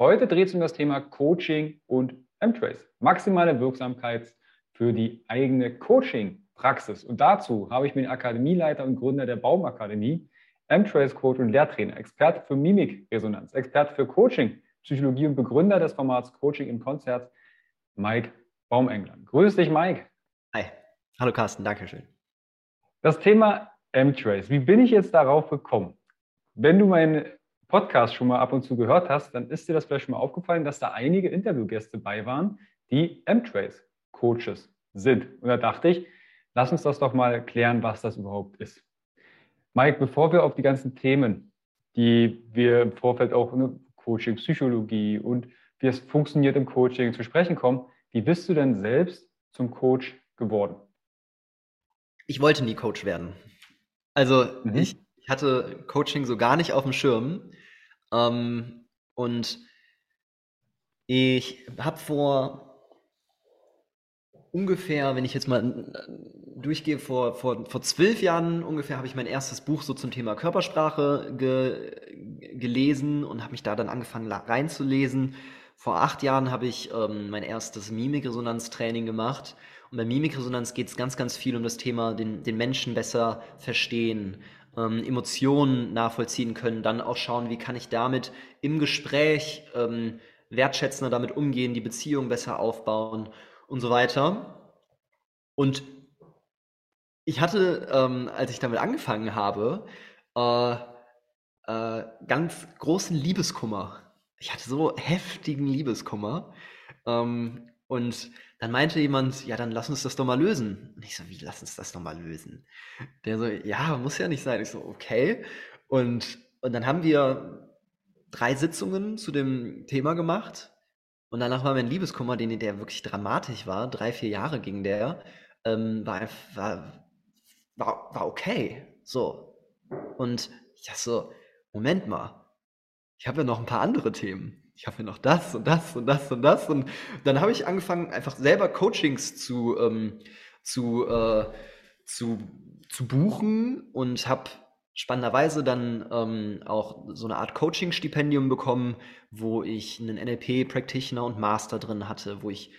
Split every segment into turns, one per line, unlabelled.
Heute dreht es um das Thema Coaching und M-Trace. Maximale Wirksamkeit für die eigene Coaching-Praxis. Und dazu habe ich mir den Akademieleiter und Gründer der Baumakademie, M-Trace Coach und Lehrtrainer, Experte für Mimikresonanz, Experte für Coaching, Psychologie und Begründer des Formats Coaching im Konzert Mike Baumengland. Grüß dich, Mike.
Hi. Hallo Carsten, danke schön.
Das Thema M-Trace. Wie bin ich jetzt darauf gekommen? Wenn du meinen Podcast schon mal ab und zu gehört hast, dann ist dir das vielleicht schon mal aufgefallen, dass da einige Interviewgäste bei waren, die M-Trace-Coaches sind. Und da dachte ich, lass uns das doch mal klären, was das überhaupt ist. Mike, bevor wir auf die ganzen Themen, die wir im Vorfeld auch in ne, Coaching, Psychologie und wie es funktioniert im Coaching zu sprechen kommen. Wie bist du denn selbst zum Coach geworden?
Ich wollte nie Coach werden. Also mhm. ich, ich, hatte Coaching so gar nicht auf dem Schirm. Ähm, und ich habe vor ungefähr, wenn ich jetzt mal durchgehe, vor, vor, vor zwölf Jahren ungefähr habe ich mein erstes Buch so zum Thema Körpersprache ge, gelesen und habe mich da dann angefangen reinzulesen vor acht Jahren habe ich ähm, mein erstes Mimikresonanztraining gemacht. Und bei Mimikresonanz geht es ganz, ganz viel um das Thema, den, den Menschen besser verstehen, ähm, Emotionen nachvollziehen können, dann auch schauen, wie kann ich damit im Gespräch ähm, wertschätzender damit umgehen, die Beziehung besser aufbauen und so weiter. Und ich hatte, ähm, als ich damit angefangen habe, äh, äh, ganz großen Liebeskummer ich hatte so heftigen Liebeskummer. Ähm, und dann meinte jemand, ja, dann lass uns das doch mal lösen. Und ich so, wie, lass uns das doch mal lösen? Der so, ja, muss ja nicht sein. Ich so, okay. Und, und dann haben wir drei Sitzungen zu dem Thema gemacht. Und danach war mein Liebeskummer, den, der wirklich dramatisch war, drei, vier Jahre ging der, ähm, war, war, war, war okay. So. Und ich dachte so, Moment mal, ich habe ja noch ein paar andere Themen. Ich habe ja noch das und das und das und das. Und dann habe ich angefangen, einfach selber Coachings zu, ähm, zu, äh, zu, zu buchen und habe spannenderweise dann ähm, auch so eine Art Coaching-Stipendium bekommen, wo ich einen NLP-Practitioner und Master drin hatte, wo ich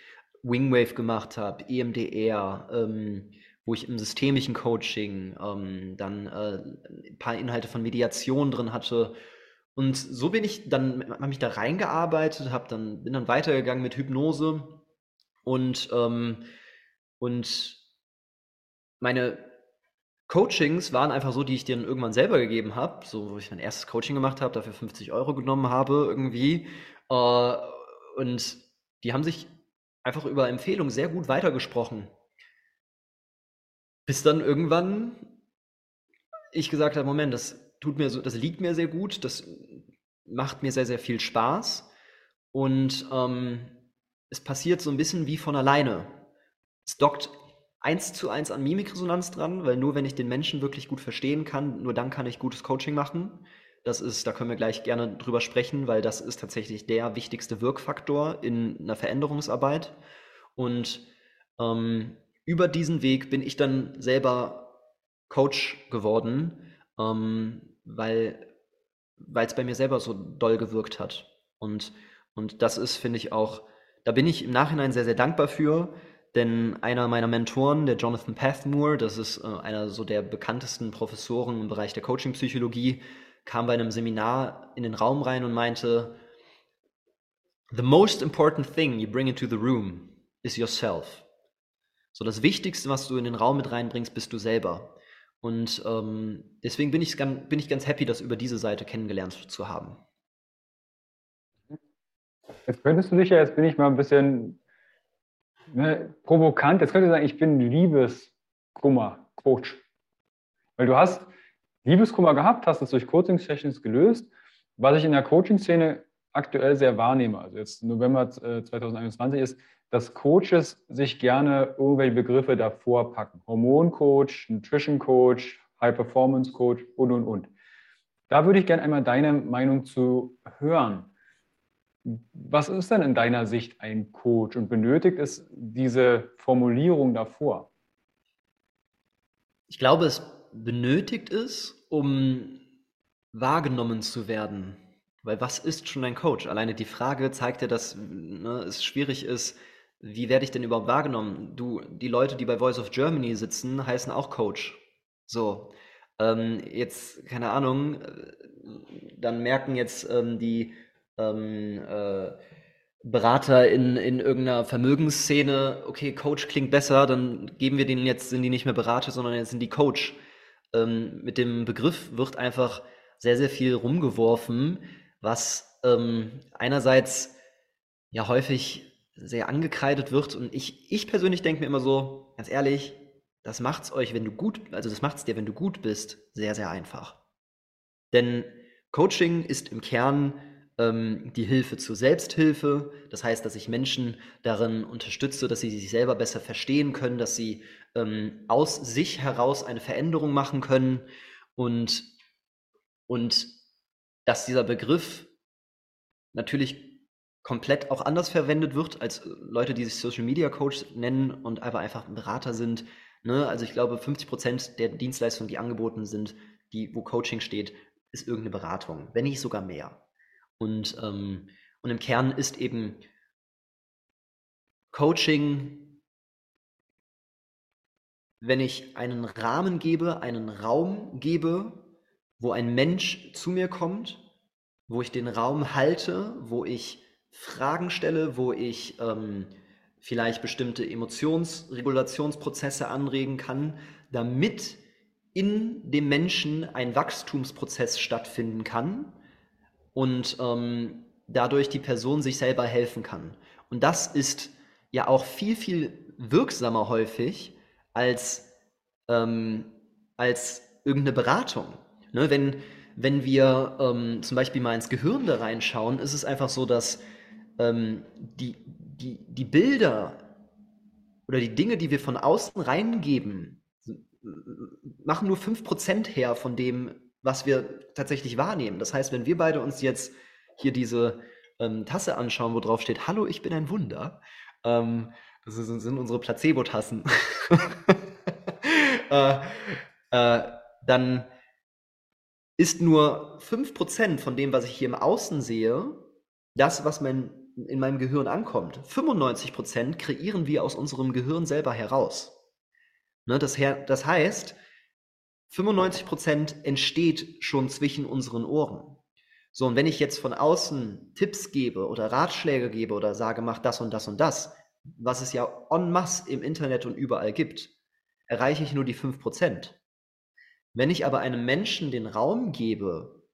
Wingwave gemacht habe, EMDR, ähm, wo ich im systemischen Coaching ähm, dann äh, ein paar Inhalte von Mediation drin hatte und so bin ich dann, habe mich da reingearbeitet, habe dann, bin dann weitergegangen mit Hypnose und, ähm, und meine Coachings waren einfach so, die ich dir dann irgendwann selber gegeben habe, so wo ich mein erstes Coaching gemacht habe, dafür 50 Euro genommen habe irgendwie. Äh, und die haben sich einfach über Empfehlungen sehr gut weitergesprochen. Bis dann irgendwann ich gesagt habe, Moment, das tut mir so, das liegt mir sehr gut, das macht mir sehr, sehr viel Spaß. Und ähm, es passiert so ein bisschen wie von alleine. Es dockt eins zu eins an Mimikresonanz dran, weil nur wenn ich den Menschen wirklich gut verstehen kann, nur dann kann ich gutes Coaching machen. Das ist, da können wir gleich gerne drüber sprechen, weil das ist tatsächlich der wichtigste Wirkfaktor in einer Veränderungsarbeit. Und ähm, über diesen Weg bin ich dann selber Coach geworden, ähm, weil es bei mir selber so doll gewirkt hat. Und, und das ist, finde ich, auch, da bin ich im Nachhinein sehr, sehr dankbar für, denn einer meiner Mentoren, der Jonathan Pathmore, das ist äh, einer so der bekanntesten Professoren im Bereich der Coaching-Psychologie, kam bei einem Seminar in den Raum rein und meinte, The most important thing you bring into the room is yourself. So das Wichtigste, was du in den Raum mit reinbringst, bist du selber. Und ähm, deswegen bin ich, bin ich ganz happy, das über diese Seite kennengelernt zu haben.
Jetzt könntest du dich ja, jetzt bin ich mal ein bisschen ne, provokant, jetzt könntest du sagen, ich bin Liebeskummer-Coach. Weil du hast Liebeskummer gehabt, hast es durch Coaching-Sessions gelöst. Was ich in der Coaching-Szene aktuell sehr wahrnehme, also jetzt November 2021 äh, ist, dass Coaches sich gerne irgendwelche Begriffe davor packen. Hormoncoach, Nutrition Coach, High Performance Coach und, und, und. Da würde ich gerne einmal deine Meinung zu hören. Was ist denn in deiner Sicht ein Coach und benötigt es diese Formulierung davor?
Ich glaube, es benötigt es, um wahrgenommen zu werden. Weil was ist schon ein Coach? Alleine die Frage zeigt ja, dass ne, es schwierig ist, wie werde ich denn überhaupt wahrgenommen? Du, die Leute, die bei Voice of Germany sitzen, heißen auch Coach. So. Ähm, jetzt, keine Ahnung, äh, dann merken jetzt ähm, die ähm, äh, Berater in, in irgendeiner Vermögensszene, okay, Coach klingt besser, dann geben wir denen jetzt, sind die nicht mehr Berater, sondern jetzt sind die Coach. Ähm, mit dem Begriff wird einfach sehr, sehr viel rumgeworfen, was ähm, einerseits ja häufig sehr angekreidet wird. Und ich, ich persönlich denke mir immer so, ganz ehrlich, das macht's euch, wenn du gut, also das macht's dir, wenn du gut bist, sehr, sehr einfach. Denn Coaching ist im Kern ähm, die Hilfe zur Selbsthilfe. Das heißt, dass ich Menschen darin unterstütze, dass sie sich selber besser verstehen können, dass sie ähm, aus sich heraus eine Veränderung machen können und, und dass dieser Begriff natürlich komplett auch anders verwendet wird als äh, Leute, die sich Social Media Coach nennen und aber einfach ein Berater sind. Ne? Also ich glaube, 50 Prozent der Dienstleistungen, die angeboten sind, die, wo Coaching steht, ist irgendeine Beratung, wenn nicht sogar mehr. Und, ähm, und im Kern ist eben Coaching, wenn ich einen Rahmen gebe, einen Raum gebe, wo ein Mensch zu mir kommt, wo ich den Raum halte, wo ich Fragen stelle, wo ich ähm, vielleicht bestimmte Emotionsregulationsprozesse anregen kann, damit in dem Menschen ein Wachstumsprozess stattfinden kann und ähm, dadurch die Person sich selber helfen kann. Und das ist ja auch viel, viel wirksamer häufig als, ähm, als irgendeine Beratung. Ne, wenn, wenn wir ähm, zum Beispiel mal ins Gehirn da reinschauen, ist es einfach so, dass ähm, die, die, die Bilder oder die Dinge, die wir von außen reingeben, machen nur 5% her von dem, was wir tatsächlich wahrnehmen. Das heißt, wenn wir beide uns jetzt hier diese ähm, Tasse anschauen, wo drauf steht, Hallo, ich bin ein Wunder, ähm, das sind, sind unsere Placebo-Tassen, äh, äh, dann ist nur 5% von dem, was ich hier im Außen sehe, das, was mein in meinem Gehirn ankommt. 95% kreieren wir aus unserem Gehirn selber heraus. Ne, das, das heißt, 95% entsteht schon zwischen unseren Ohren. So, und wenn ich jetzt von außen Tipps gebe oder Ratschläge gebe oder sage, mach das und das und das, was es ja en masse im Internet und überall gibt, erreiche ich nur die 5%. Wenn ich aber einem Menschen den Raum gebe,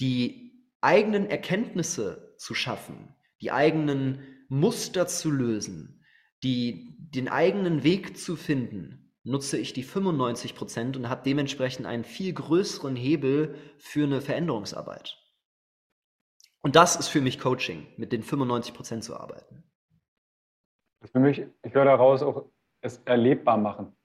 die eigenen Erkenntnisse zu schaffen, die eigenen Muster zu lösen, die, den eigenen Weg zu finden, nutze ich die 95 Prozent und habe dementsprechend einen viel größeren Hebel für eine Veränderungsarbeit. Und das ist für mich Coaching, mit den 95 Prozent zu arbeiten.
Für mich, ich höre daraus auch es erlebbar machen.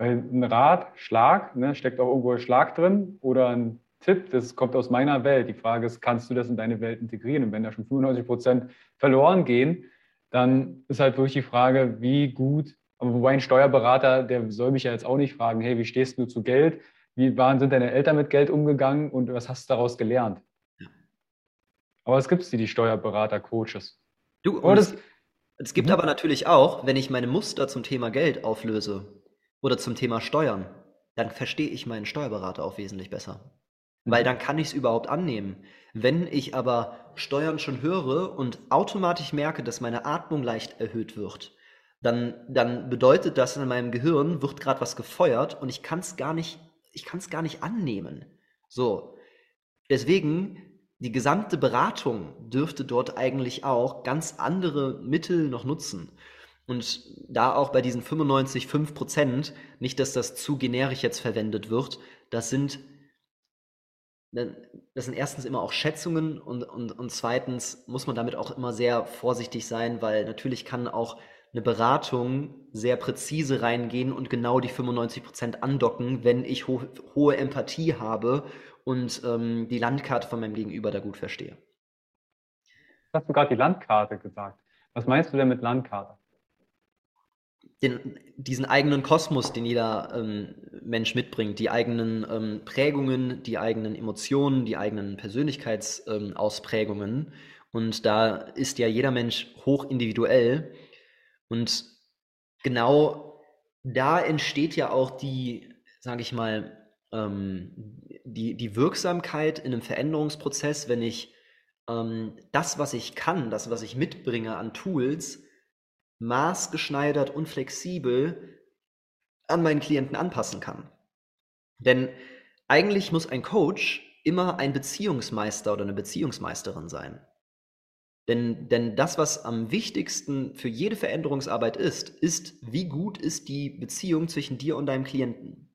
Weil ein Rad, Schlag, ne, steckt auch irgendwo Schlag drin oder ein Tipp, das kommt aus meiner Welt. Die Frage ist, kannst du das in deine Welt integrieren? Und wenn da schon 95 Prozent verloren gehen, dann ist halt wirklich die Frage, wie gut, aber wobei ein Steuerberater, der soll mich ja jetzt auch nicht fragen, hey, wie stehst du zu Geld? Wie waren, sind deine Eltern mit Geld umgegangen und was hast du daraus gelernt? Ja. Aber es gibt die, die Steuerberater, Coaches.
Du, oh, das, es gibt mhm. aber natürlich auch, wenn ich meine Muster zum Thema Geld auflöse oder zum Thema Steuern, dann verstehe ich meinen Steuerberater auch wesentlich besser. Weil mhm. dann kann ich es überhaupt annehmen. Wenn ich aber Steuern schon höre und automatisch merke, dass meine Atmung leicht erhöht wird, dann, dann bedeutet das in meinem Gehirn, wird gerade was gefeuert und ich kann es gar nicht, ich kann es gar nicht annehmen. So. Deswegen, die gesamte Beratung dürfte dort eigentlich auch ganz andere Mittel noch nutzen. Und da auch bei diesen 95, 5 Prozent, nicht, dass das zu generisch jetzt verwendet wird, das sind das sind erstens immer auch Schätzungen und, und, und zweitens muss man damit auch immer sehr vorsichtig sein, weil natürlich kann auch eine Beratung sehr präzise reingehen und genau die 95 Prozent andocken, wenn ich ho hohe Empathie habe und ähm, die Landkarte von meinem Gegenüber da gut verstehe.
Hast du gerade die Landkarte gesagt? Was meinst du denn mit Landkarte?
Den, diesen eigenen Kosmos, den jeder ähm, Mensch mitbringt, die eigenen ähm, Prägungen, die eigenen Emotionen, die eigenen Persönlichkeitsausprägungen. Ähm, und da ist ja jeder Mensch hoch individuell. Und genau da entsteht ja auch die, sage ich mal, ähm, die, die Wirksamkeit in einem Veränderungsprozess, wenn ich ähm, das, was ich kann, das, was ich mitbringe an Tools, maßgeschneidert und flexibel an meinen Klienten anpassen kann. Denn eigentlich muss ein Coach immer ein Beziehungsmeister oder eine Beziehungsmeisterin sein. Denn, denn das, was am wichtigsten für jede Veränderungsarbeit ist, ist, wie gut ist die Beziehung zwischen dir und deinem Klienten.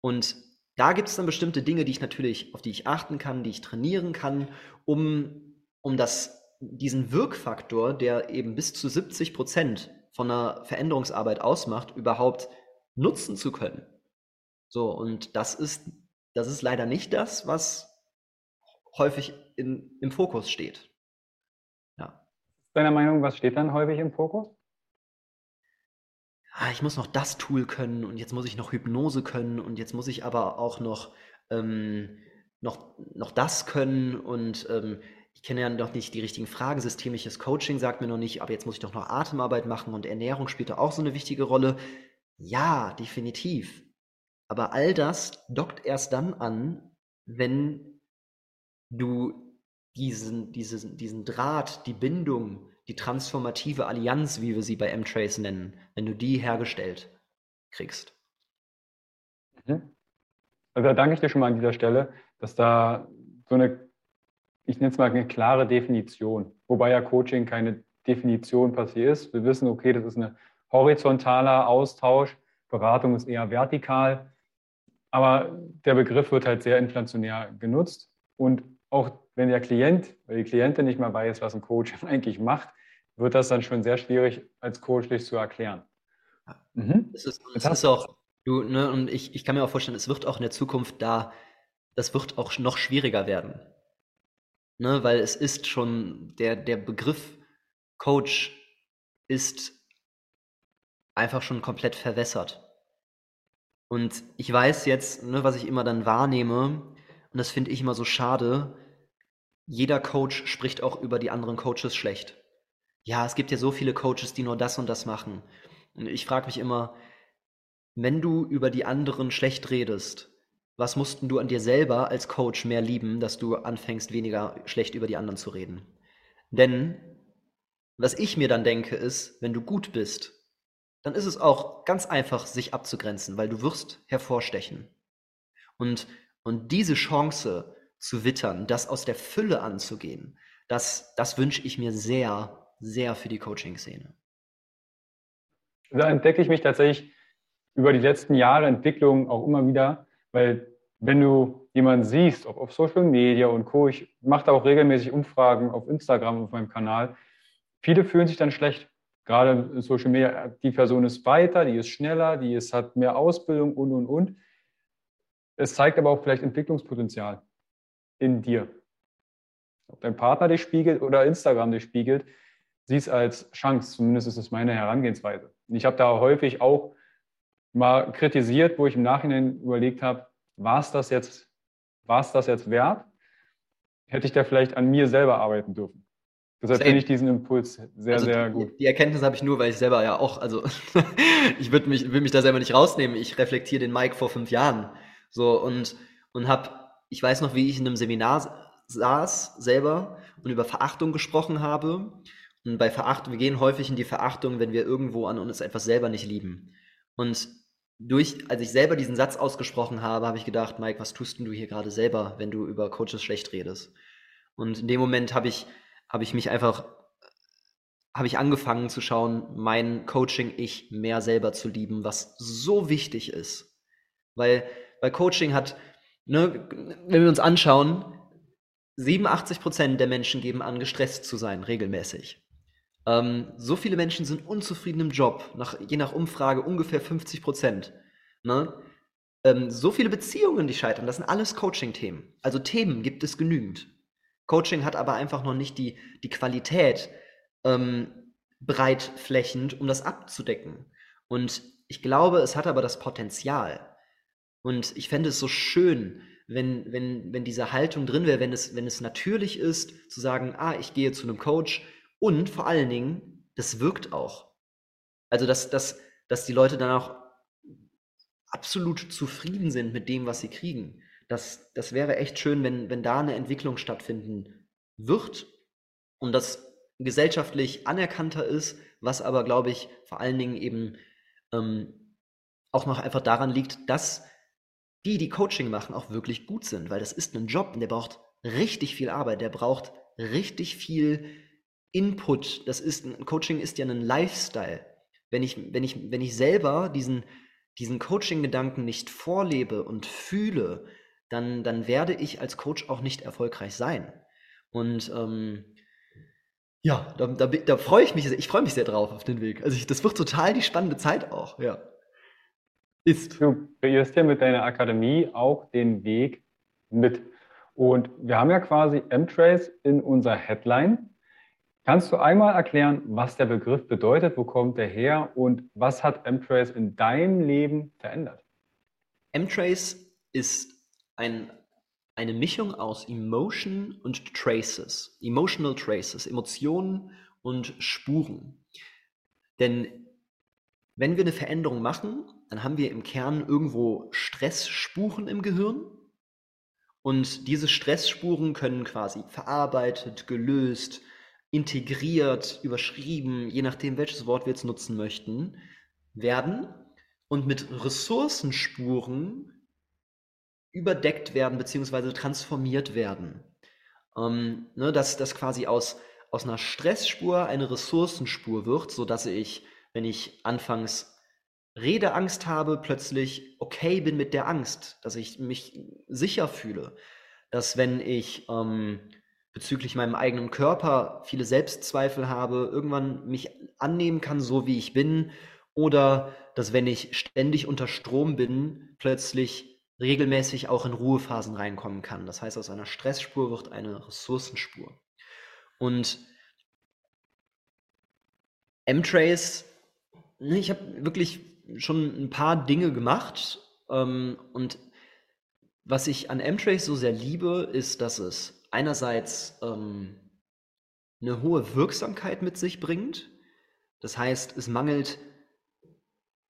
Und da gibt es dann bestimmte Dinge, die ich natürlich, auf die ich achten kann, die ich trainieren kann, um, um das diesen Wirkfaktor, der eben bis zu 70 Prozent von einer Veränderungsarbeit ausmacht, überhaupt nutzen zu können. So, und das ist, das ist leider nicht das, was häufig in, im Fokus steht.
Ja. Deiner Meinung, was steht dann häufig im Fokus?
Ah, ich muss noch das Tool können und jetzt muss ich noch Hypnose können und jetzt muss ich aber auch noch, ähm, noch, noch das können und ähm, ich kenne ja noch nicht die richtigen Fragen, systemisches Coaching sagt mir noch nicht, aber jetzt muss ich doch noch Atemarbeit machen und Ernährung spielt da auch so eine wichtige Rolle. Ja, definitiv. Aber all das dockt erst dann an, wenn du diesen, diesen, diesen Draht, die Bindung, die transformative Allianz, wie wir sie bei M-Trace nennen, wenn du die hergestellt kriegst.
Mhm. Also da danke ich dir schon mal an dieser Stelle, dass da so eine ich nenne es mal eine klare Definition, wobei ja Coaching keine Definition passiert ist. Wir wissen, okay, das ist ein horizontaler Austausch, Beratung ist eher vertikal, aber der Begriff wird halt sehr inflationär genutzt und auch wenn der Klient oder die Klientin nicht mal weiß, was ein Coach eigentlich macht, wird das dann schon sehr schwierig als Coach zu erklären.
Mhm. Es ist, es ist auch, du, ne, und ich, ich kann mir auch vorstellen, es wird auch in der Zukunft da, das wird auch noch schwieriger werden. Ne, weil es ist schon, der, der Begriff Coach ist einfach schon komplett verwässert. Und ich weiß jetzt, ne, was ich immer dann wahrnehme, und das finde ich immer so schade, jeder Coach spricht auch über die anderen Coaches schlecht. Ja, es gibt ja so viele Coaches, die nur das und das machen. Und ich frage mich immer, wenn du über die anderen schlecht redest, was mussten du an dir selber als Coach mehr lieben, dass du anfängst, weniger schlecht über die anderen zu reden? Denn was ich mir dann denke, ist, wenn du gut bist, dann ist es auch ganz einfach, sich abzugrenzen, weil du wirst hervorstechen. Und, und diese Chance zu wittern, das aus der Fülle anzugehen, das, das wünsche ich mir sehr, sehr für die Coaching-Szene.
Da entdecke ich mich tatsächlich über die letzten Jahre Entwicklung auch immer wieder, weil wenn du jemanden siehst, ob auf Social Media und Co., ich mache da auch regelmäßig Umfragen auf Instagram auf meinem Kanal, viele fühlen sich dann schlecht. Gerade in Social Media, die Person ist weiter, die ist schneller, die ist, hat mehr Ausbildung und, und, und. es zeigt aber auch vielleicht Entwicklungspotenzial in dir. Ob dein Partner dich spiegelt oder Instagram dich spiegelt, sieh es als Chance. Zumindest ist es meine Herangehensweise. Ich habe da häufig auch mal kritisiert, wo ich im Nachhinein überlegt habe, war es das jetzt, war es das jetzt wert? Hätte ich da vielleicht an mir selber arbeiten dürfen? Deshalb finde ich diesen Impuls sehr, also sehr gut.
Die, die Erkenntnis habe ich nur, weil ich selber ja auch, also ich würde mich, will mich da selber nicht rausnehmen. Ich reflektiere den Mike vor fünf Jahren. So und, und habe, ich weiß noch, wie ich in einem Seminar saß selber und über Verachtung gesprochen habe. Und bei Verachtung, wir gehen häufig in die Verachtung, wenn wir irgendwo an uns etwas selber nicht lieben. Und durch, als ich selber diesen Satz ausgesprochen habe, habe ich gedacht, Mike, was tust denn du hier gerade selber, wenn du über Coaches schlecht redest? Und in dem Moment habe ich, habe ich mich einfach, habe ich angefangen zu schauen, mein Coaching-Ich mehr selber zu lieben, was so wichtig ist. Weil, weil Coaching hat, ne, wenn wir uns anschauen, 87 Prozent der Menschen geben an, gestresst zu sein, regelmäßig. Ähm, so viele Menschen sind unzufrieden im Job, nach, je nach Umfrage ungefähr 50 Prozent. Ne? Ähm, so viele Beziehungen, die scheitern, das sind alles Coaching-Themen. Also Themen gibt es genügend. Coaching hat aber einfach noch nicht die, die Qualität ähm, breitflächend, um das abzudecken. Und ich glaube, es hat aber das Potenzial. Und ich fände es so schön, wenn, wenn, wenn diese Haltung drin wäre, wenn es, wenn es natürlich ist, zu sagen, ah, ich gehe zu einem Coach, und vor allen Dingen, das wirkt auch. Also, dass, dass, dass die Leute dann auch absolut zufrieden sind mit dem, was sie kriegen. Das, das wäre echt schön, wenn, wenn da eine Entwicklung stattfinden wird und das gesellschaftlich anerkannter ist, was aber, glaube ich, vor allen Dingen eben ähm, auch noch einfach daran liegt, dass die, die Coaching machen, auch wirklich gut sind, weil das ist ein Job und der braucht richtig viel Arbeit, der braucht richtig viel Input, das ist, Coaching ist ja ein Lifestyle. Wenn ich, wenn ich, wenn ich selber diesen, diesen Coaching-Gedanken nicht vorlebe und fühle, dann, dann werde ich als Coach auch nicht erfolgreich sein. Und ähm, ja, da, da, da freue ich mich, ich freue mich sehr drauf auf den Weg. Also ich, das wird total die spannende Zeit auch, ja.
Ist. Du kreierst ja mit deiner Akademie auch den Weg mit. Und wir haben ja quasi M-Trace in unserer Headline. Kannst du einmal erklären, was der Begriff bedeutet, wo kommt er her und was hat M-Trace in deinem Leben verändert?
M-Trace ist ein, eine Mischung aus Emotion und Traces, Emotional Traces, Emotionen und Spuren. Denn wenn wir eine Veränderung machen, dann haben wir im Kern irgendwo Stressspuren im Gehirn. Und diese Stressspuren können quasi verarbeitet, gelöst, integriert, überschrieben, je nachdem, welches Wort wir jetzt nutzen möchten, werden und mit Ressourcenspuren überdeckt werden bzw. transformiert werden. Ähm, ne, dass das quasi aus, aus einer Stressspur eine Ressourcenspur wird, sodass ich, wenn ich anfangs Redeangst habe, plötzlich okay bin mit der Angst, dass ich mich sicher fühle, dass wenn ich ähm, bezüglich meinem eigenen Körper viele Selbstzweifel habe, irgendwann mich annehmen kann, so wie ich bin, oder dass wenn ich ständig unter Strom bin, plötzlich regelmäßig auch in Ruhephasen reinkommen kann. Das heißt, aus einer Stressspur wird eine Ressourcenspur. Und M-Trace, ne, ich habe wirklich schon ein paar Dinge gemacht ähm, und was ich an M-Trace so sehr liebe, ist, dass es einerseits ähm, eine hohe Wirksamkeit mit sich bringt. Das heißt, es mangelt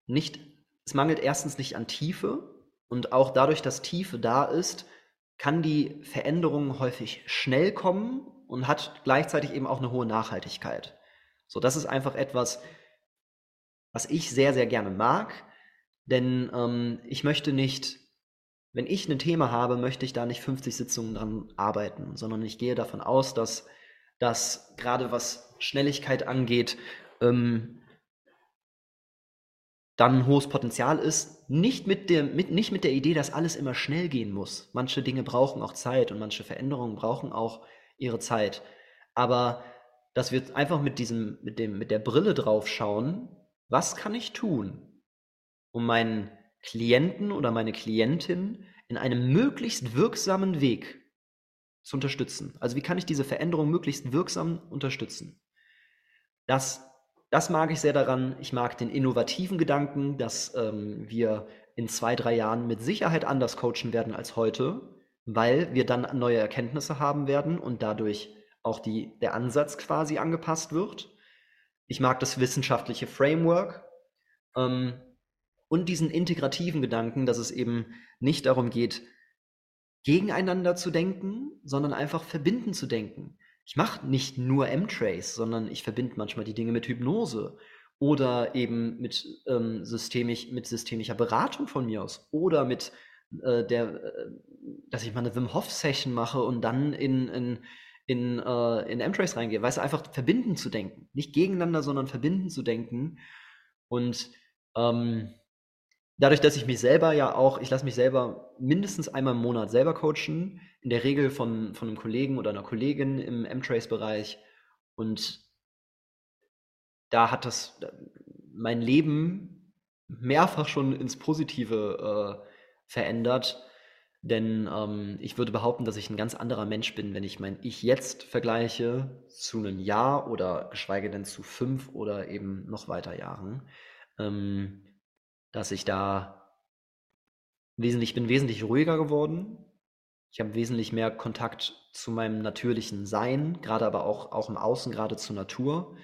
nicht, es mangelt erstens nicht an Tiefe und auch dadurch, dass Tiefe da ist, kann die Veränderung häufig schnell kommen und hat gleichzeitig eben auch eine hohe Nachhaltigkeit. So, das ist einfach etwas, was ich sehr, sehr gerne mag, denn ähm, ich möchte nicht wenn ich ein Thema habe, möchte ich da nicht 50 Sitzungen dran arbeiten, sondern ich gehe davon aus, dass das gerade was Schnelligkeit angeht, ähm, dann ein hohes Potenzial ist. Nicht mit, der, mit, nicht mit der Idee, dass alles immer schnell gehen muss. Manche Dinge brauchen auch Zeit und manche Veränderungen brauchen auch ihre Zeit. Aber dass wir einfach mit, diesem, mit, dem, mit der Brille drauf schauen, was kann ich tun, um meinen Klienten oder meine Klientin in einem möglichst wirksamen Weg zu unterstützen. Also wie kann ich diese Veränderung möglichst wirksam unterstützen? Das, das mag ich sehr daran. Ich mag den innovativen Gedanken, dass ähm, wir in zwei, drei Jahren mit Sicherheit anders coachen werden als heute, weil wir dann neue Erkenntnisse haben werden und dadurch auch die, der Ansatz quasi angepasst wird. Ich mag das wissenschaftliche Framework ähm, und diesen integrativen Gedanken, dass es eben nicht darum geht, gegeneinander zu denken, sondern einfach verbinden zu denken. Ich mache nicht nur M-Trace, sondern ich verbinde manchmal die Dinge mit Hypnose oder eben mit, ähm, systemisch, mit systemischer Beratung von mir aus oder mit äh, der, äh, dass ich mal eine Wim Hof Session mache und dann in, in, in, äh, in M-Trace reingehe. Weißt du, einfach verbinden zu denken. Nicht gegeneinander, sondern verbinden zu denken. Und ähm, dadurch, dass ich mich selber ja auch, ich lasse mich selber mindestens einmal im Monat selber coachen, in der Regel von, von einem Kollegen oder einer Kollegin im M-Trace-Bereich. Und da hat das mein Leben mehrfach schon ins Positive äh, verändert. Denn ähm, ich würde behaupten, dass ich ein ganz anderer Mensch bin, wenn ich mein Ich jetzt vergleiche zu einem Jahr oder geschweige denn zu fünf oder eben noch weiter Jahren. Ähm, dass ich da wesentlich, bin wesentlich ruhiger geworden. Ich habe wesentlich mehr Kontakt zu meinem natürlichen Sein, gerade aber auch, auch im Außen, gerade zur Natur.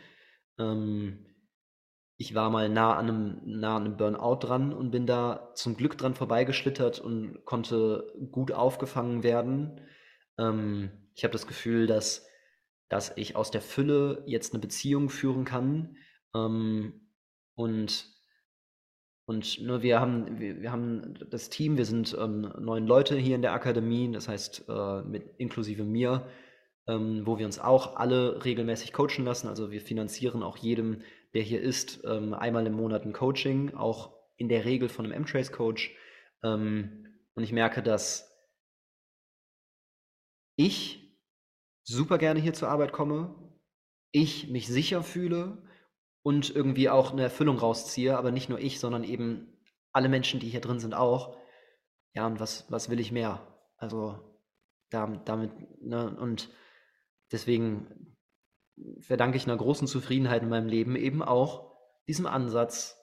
Ähm, ich war mal nah an, einem, nah an einem Burnout dran und bin da zum Glück dran vorbeigeschlittert und konnte gut aufgefangen werden. Ähm, ich habe das Gefühl, dass, dass ich aus der Fülle jetzt eine Beziehung führen kann ähm, und und ne, wir, haben, wir, wir, haben das Team, wir sind ähm, neun Leute hier in der Akademie, das heißt äh, mit, inklusive mir, ähm, wo wir uns auch alle regelmäßig coachen lassen. Also wir finanzieren auch jedem, der hier ist, ähm, einmal im Monat ein Coaching, auch in der Regel von einem M-Trace-Coach. Ähm, und ich merke, dass ich super gerne hier zur Arbeit komme, ich mich sicher fühle und irgendwie auch eine Erfüllung rausziehe, aber nicht nur ich, sondern eben alle Menschen, die hier drin sind, auch. Ja, und was, was will ich mehr? Also da, damit, ne, und deswegen verdanke ich einer großen Zufriedenheit in meinem Leben eben auch diesem Ansatz,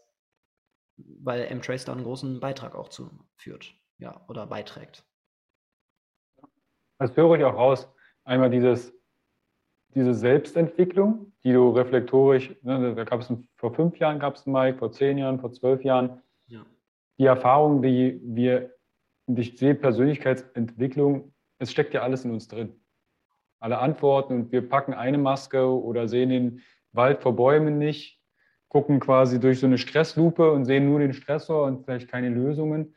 weil M-Trace da einen großen Beitrag auch zu führt, ja, oder beiträgt.
Das höre ich auch raus. Einmal dieses, diese Selbstentwicklung, die du reflektorisch, ne, da gab es vor fünf Jahren gab es einen Mike, vor zehn Jahren, vor zwölf Jahren. Ja. Die Erfahrungen, die wir, ich sehe Persönlichkeitsentwicklung, es steckt ja alles in uns drin. Alle Antworten und wir packen eine Maske oder sehen den Wald vor Bäumen nicht, gucken quasi durch so eine Stresslupe und sehen nur den Stressor und vielleicht keine Lösungen.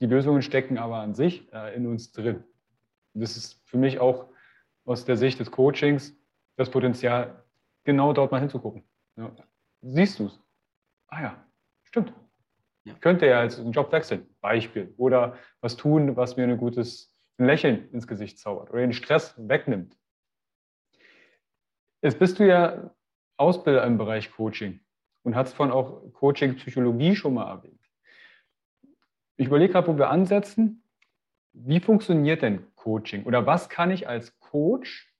Die Lösungen stecken aber an sich äh, in uns drin. Das ist für mich auch aus der Sicht des Coachings das Potenzial genau dort mal hinzugucken. Ja. Siehst du es? Ah ja, stimmt. Ja. Ich könnte ja als einen Job wechseln, Beispiel. Oder was tun, was mir ein gutes Lächeln ins Gesicht zaubert oder den Stress wegnimmt. Jetzt bist du ja Ausbilder im Bereich Coaching und hast von auch Coaching-Psychologie schon mal erwähnt. Ich überlege gerade, wo wir ansetzen. Wie funktioniert denn Coaching? Oder was kann ich als Coach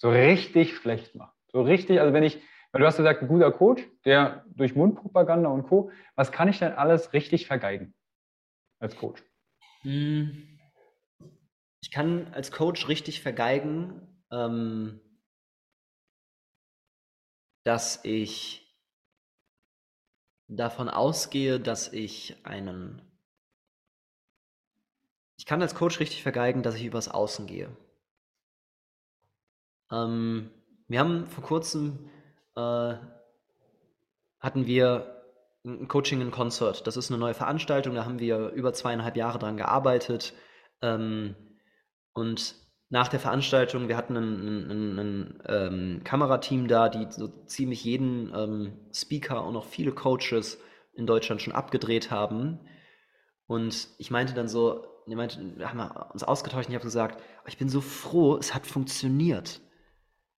so richtig schlecht machen? So richtig, also wenn ich, weil du hast gesagt, ein guter Coach, der durch Mundpropaganda und Co., was kann ich denn alles richtig vergeigen als Coach?
Hm. Ich kann als Coach richtig vergeigen, ähm, dass ich davon ausgehe, dass ich einen. Ich kann als Coach richtig vergeigen, dass ich übers Außen gehe. Ähm, wir haben vor kurzem äh, hatten wir ein Coaching in Concert. Das ist eine neue Veranstaltung, da haben wir über zweieinhalb Jahre dran gearbeitet. Ähm, und nach der Veranstaltung, wir hatten ein, ein, ein, ein ähm, Kamerateam da, die so ziemlich jeden ähm, Speaker und auch viele Coaches in Deutschland schon abgedreht haben. Und ich meinte dann so, wir haben uns ausgetauscht und ich habe gesagt, ich bin so froh, es hat funktioniert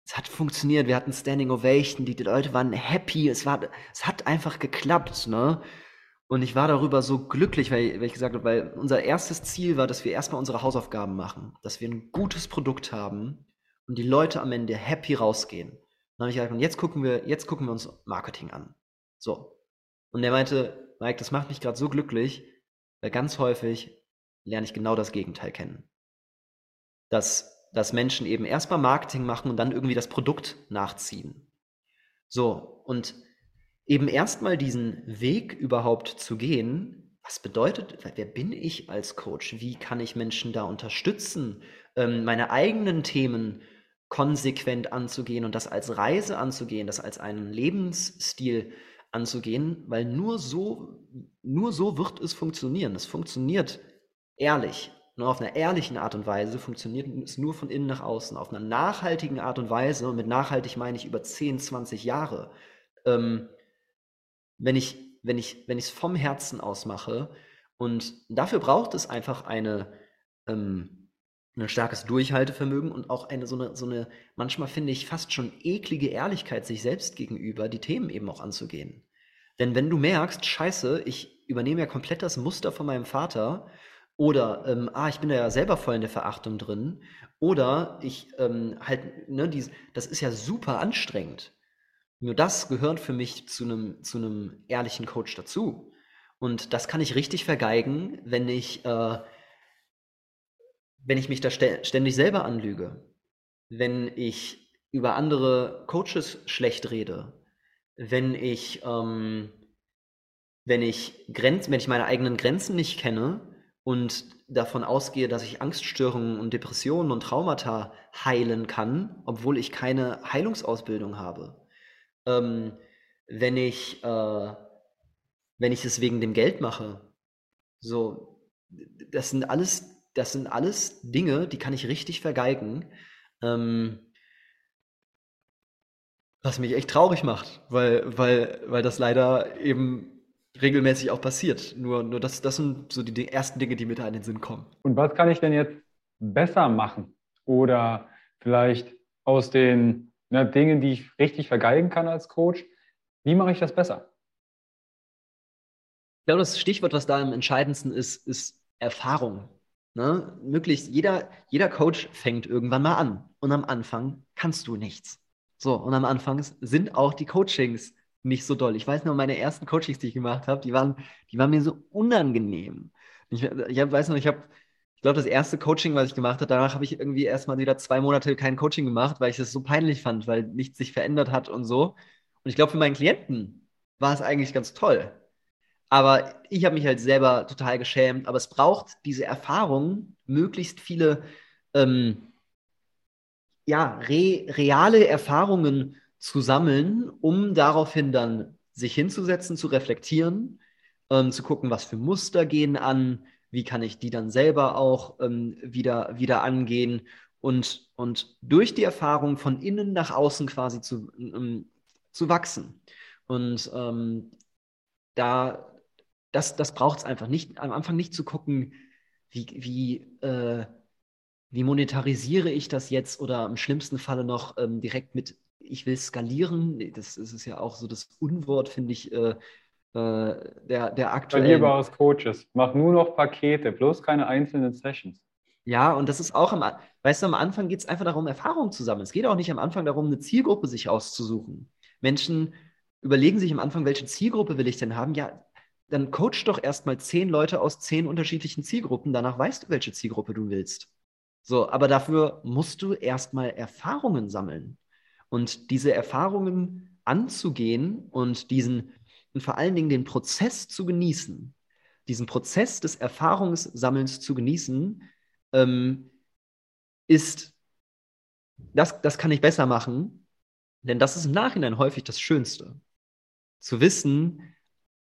es hat funktioniert, wir hatten Standing Ovation, die, die Leute waren happy, es, war, es hat einfach geklappt, ne? Und ich war darüber so glücklich, weil, weil ich gesagt habe, weil unser erstes Ziel war, dass wir erstmal unsere Hausaufgaben machen, dass wir ein gutes Produkt haben und die Leute am Ende happy rausgehen. Dann habe ich gesagt, und jetzt gucken wir, jetzt gucken wir uns Marketing an. So. Und er meinte, Mike, das macht mich gerade so glücklich, weil ganz häufig lerne ich genau das Gegenteil kennen. Dass, dass Menschen eben erstmal Marketing machen und dann irgendwie das Produkt nachziehen. So, und eben erstmal diesen Weg überhaupt zu gehen, was bedeutet, wer bin ich als Coach? Wie kann ich Menschen da unterstützen, ähm, meine eigenen Themen konsequent anzugehen und das als Reise anzugehen, das als einen Lebensstil anzugehen, weil nur so, nur so wird es funktionieren. Es funktioniert ehrlich. Nur auf einer ehrlichen Art und Weise funktioniert es nur von innen nach außen. Auf einer nachhaltigen Art und Weise, und mit nachhaltig meine ich über 10, 20 Jahre, ähm, wenn ich wenn ich wenn ich es vom Herzen aus mache und dafür braucht es einfach eine ähm, ein starkes Durchhaltevermögen und auch eine so eine so eine manchmal finde ich fast schon eklige Ehrlichkeit sich selbst gegenüber, die Themen eben auch anzugehen. Denn wenn du merkst, scheiße, ich übernehme ja komplett das Muster von meinem Vater oder ähm, ah, ich bin da ja selber voll in der Verachtung drin oder ich ähm, halt ne, dies, das ist ja super anstrengend. Nur das gehört für mich zu einem zu einem ehrlichen Coach dazu. Und das kann ich richtig vergeigen, wenn ich, äh, wenn ich mich da ständig selber anlüge, wenn ich über andere Coaches schlecht rede, wenn ich, ähm, wenn ich Grenz, wenn ich meine eigenen Grenzen nicht kenne und davon ausgehe, dass ich Angststörungen und Depressionen und Traumata heilen kann, obwohl ich keine Heilungsausbildung habe ähm, wenn ich, äh, wenn ich es wegen dem Geld mache. So, das sind alles, das sind alles Dinge, die kann ich richtig vergeigen. Ähm, was mich echt traurig macht, weil, weil, weil das leider eben regelmäßig auch passiert. Nur, nur das, das sind so die ersten Dinge, die mir da in den Sinn kommen.
Und was kann ich denn jetzt besser machen? Oder vielleicht aus den ne, Dinge, die ich richtig vergeigen kann als Coach. Wie mache ich das besser?
Ich glaube, das Stichwort, was da am entscheidendsten ist, ist Erfahrung. Ne? Möglichst jeder, jeder Coach fängt irgendwann mal an. Und am Anfang kannst du nichts. So, und am Anfang sind auch die Coachings nicht so doll. Ich weiß noch, meine ersten Coachings, die ich gemacht habe, die waren, die waren mir so unangenehm. Ich, ich hab, weiß noch, ich habe ich glaube, das erste Coaching, was ich gemacht habe, danach habe ich irgendwie erstmal wieder zwei Monate kein Coaching gemacht, weil ich es so peinlich fand, weil nichts sich verändert hat und so. Und ich glaube, für meinen Klienten war es eigentlich ganz toll. Aber ich habe mich halt selber total geschämt. Aber es braucht diese Erfahrung, möglichst viele ähm, ja, re reale Erfahrungen zu sammeln, um daraufhin dann sich hinzusetzen, zu reflektieren, ähm, zu gucken, was für Muster gehen an, wie kann ich die dann selber auch ähm, wieder, wieder angehen und, und durch die Erfahrung von innen nach außen quasi zu, ähm, zu wachsen. Und ähm, da, das, das braucht es einfach nicht, am Anfang nicht zu gucken, wie, wie, äh, wie monetarisiere ich das jetzt oder im schlimmsten Falle noch ähm, direkt mit, ich will skalieren. Das, das ist ja auch so das Unwort, finde ich, äh, äh, der, der aktuellen.
Verlierbar aus Coaches. Mach nur noch Pakete, bloß keine einzelnen Sessions.
Ja, und das ist auch am, weißt du, am Anfang geht es einfach darum, Erfahrungen zu sammeln. Es geht auch nicht am Anfang darum, eine Zielgruppe sich auszusuchen. Menschen überlegen sich am Anfang, welche Zielgruppe will ich denn haben? Ja, dann coach doch erstmal zehn Leute aus zehn unterschiedlichen Zielgruppen. Danach weißt du, welche Zielgruppe du willst. So, aber dafür musst du erstmal Erfahrungen sammeln. Und diese Erfahrungen anzugehen und diesen und vor allen Dingen den Prozess zu genießen, diesen Prozess des Erfahrungssammelns zu genießen, ähm, ist, das, das kann ich besser machen, denn das ist im Nachhinein häufig das Schönste. Zu wissen,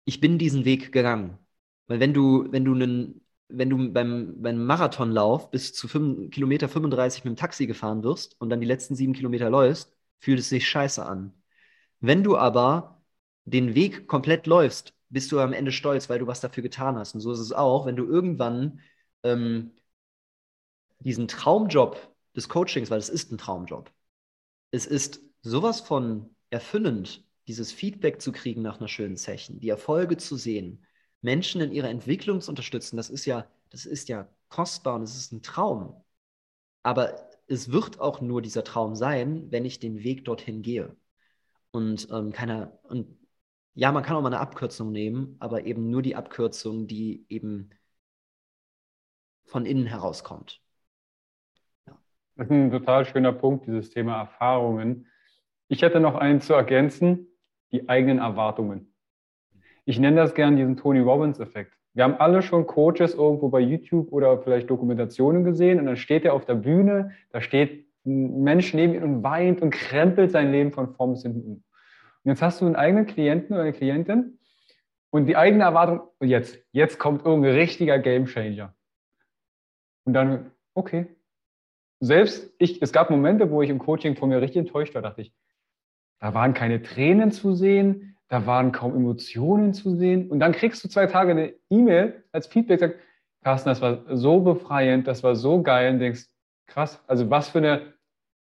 ich bin diesen Weg gegangen. Weil wenn du, wenn du einen, wenn du beim, beim Marathonlauf bis zu 5, Kilometer 35 mit dem Taxi gefahren wirst und dann die letzten sieben Kilometer läufst, fühlt es sich scheiße an. Wenn du aber den Weg komplett läufst, bist du am Ende stolz, weil du was dafür getan hast. Und so ist es auch, wenn du irgendwann ähm, diesen Traumjob des Coachings, weil es ist ein Traumjob, es ist sowas von erfüllend, dieses Feedback zu kriegen nach einer schönen Session, die Erfolge zu sehen, Menschen in ihrer Entwicklung zu unterstützen, das ist ja, das ist ja kostbar und es ist ein Traum. Aber es wird auch nur dieser Traum sein, wenn ich den Weg dorthin gehe. Und ähm, keiner, und ja, man kann auch mal eine Abkürzung nehmen, aber eben nur die Abkürzung, die eben von innen herauskommt.
Ja. Das ist ein total schöner Punkt, dieses Thema Erfahrungen. Ich hätte noch einen zu ergänzen, die eigenen Erwartungen. Ich nenne das gern diesen Tony Robbins-Effekt. Wir haben alle schon Coaches irgendwo bei YouTube oder vielleicht Dokumentationen gesehen und dann steht er auf der Bühne, da steht ein Mensch neben ihm und weint und krempelt sein Leben von vorn bis hinten um. Und jetzt hast du einen eigenen Klienten oder eine Klientin und die eigene Erwartung, und jetzt, jetzt kommt irgendein richtiger Gamechanger. Und dann, okay. Selbst ich, es gab Momente, wo ich im Coaching von mir richtig enttäuscht war, dachte ich, da waren keine Tränen zu sehen, da waren kaum Emotionen zu sehen. Und dann kriegst du zwei Tage eine E-Mail als Feedback, sagt, Carsten, das war so befreiend, das war so geil und denkst, krass, also was für eine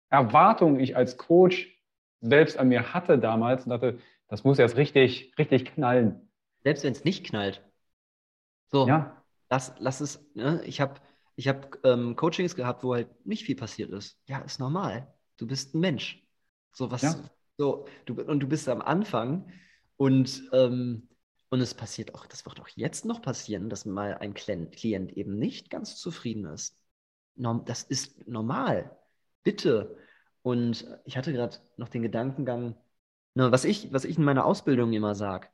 Erwartung ich als Coach selbst an mir hatte damals und dachte, das muss jetzt richtig, richtig knallen.
Selbst wenn es nicht knallt. So, ja. lass, lass es, ne? ich habe ich hab, ähm, Coachings gehabt, wo halt nicht viel passiert ist. Ja, ist normal. Du bist ein Mensch. So was, ja. so, du, und du bist am Anfang und, ähm, und es passiert auch, das wird auch jetzt noch passieren, dass mal ein Klient eben nicht ganz zufrieden ist. Das ist normal. Bitte. Und ich hatte gerade noch den Gedankengang, ne, was, ich, was ich in meiner Ausbildung immer sage,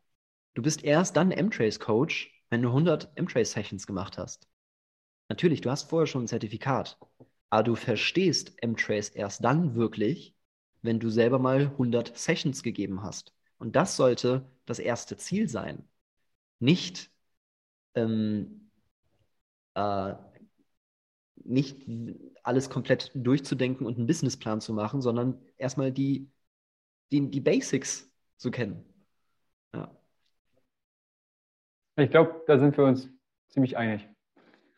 du bist erst dann M-Trace-Coach, wenn du 100 M-Trace-Sessions gemacht hast. Natürlich, du hast vorher schon ein Zertifikat, aber du verstehst M-Trace erst dann wirklich, wenn du selber mal 100 Sessions gegeben hast. Und das sollte das erste Ziel sein. Nicht, ähm, äh, nicht alles komplett durchzudenken und einen Businessplan zu machen, sondern erstmal die, die, die Basics zu kennen. Ja.
Ich glaube, da sind wir uns ziemlich einig,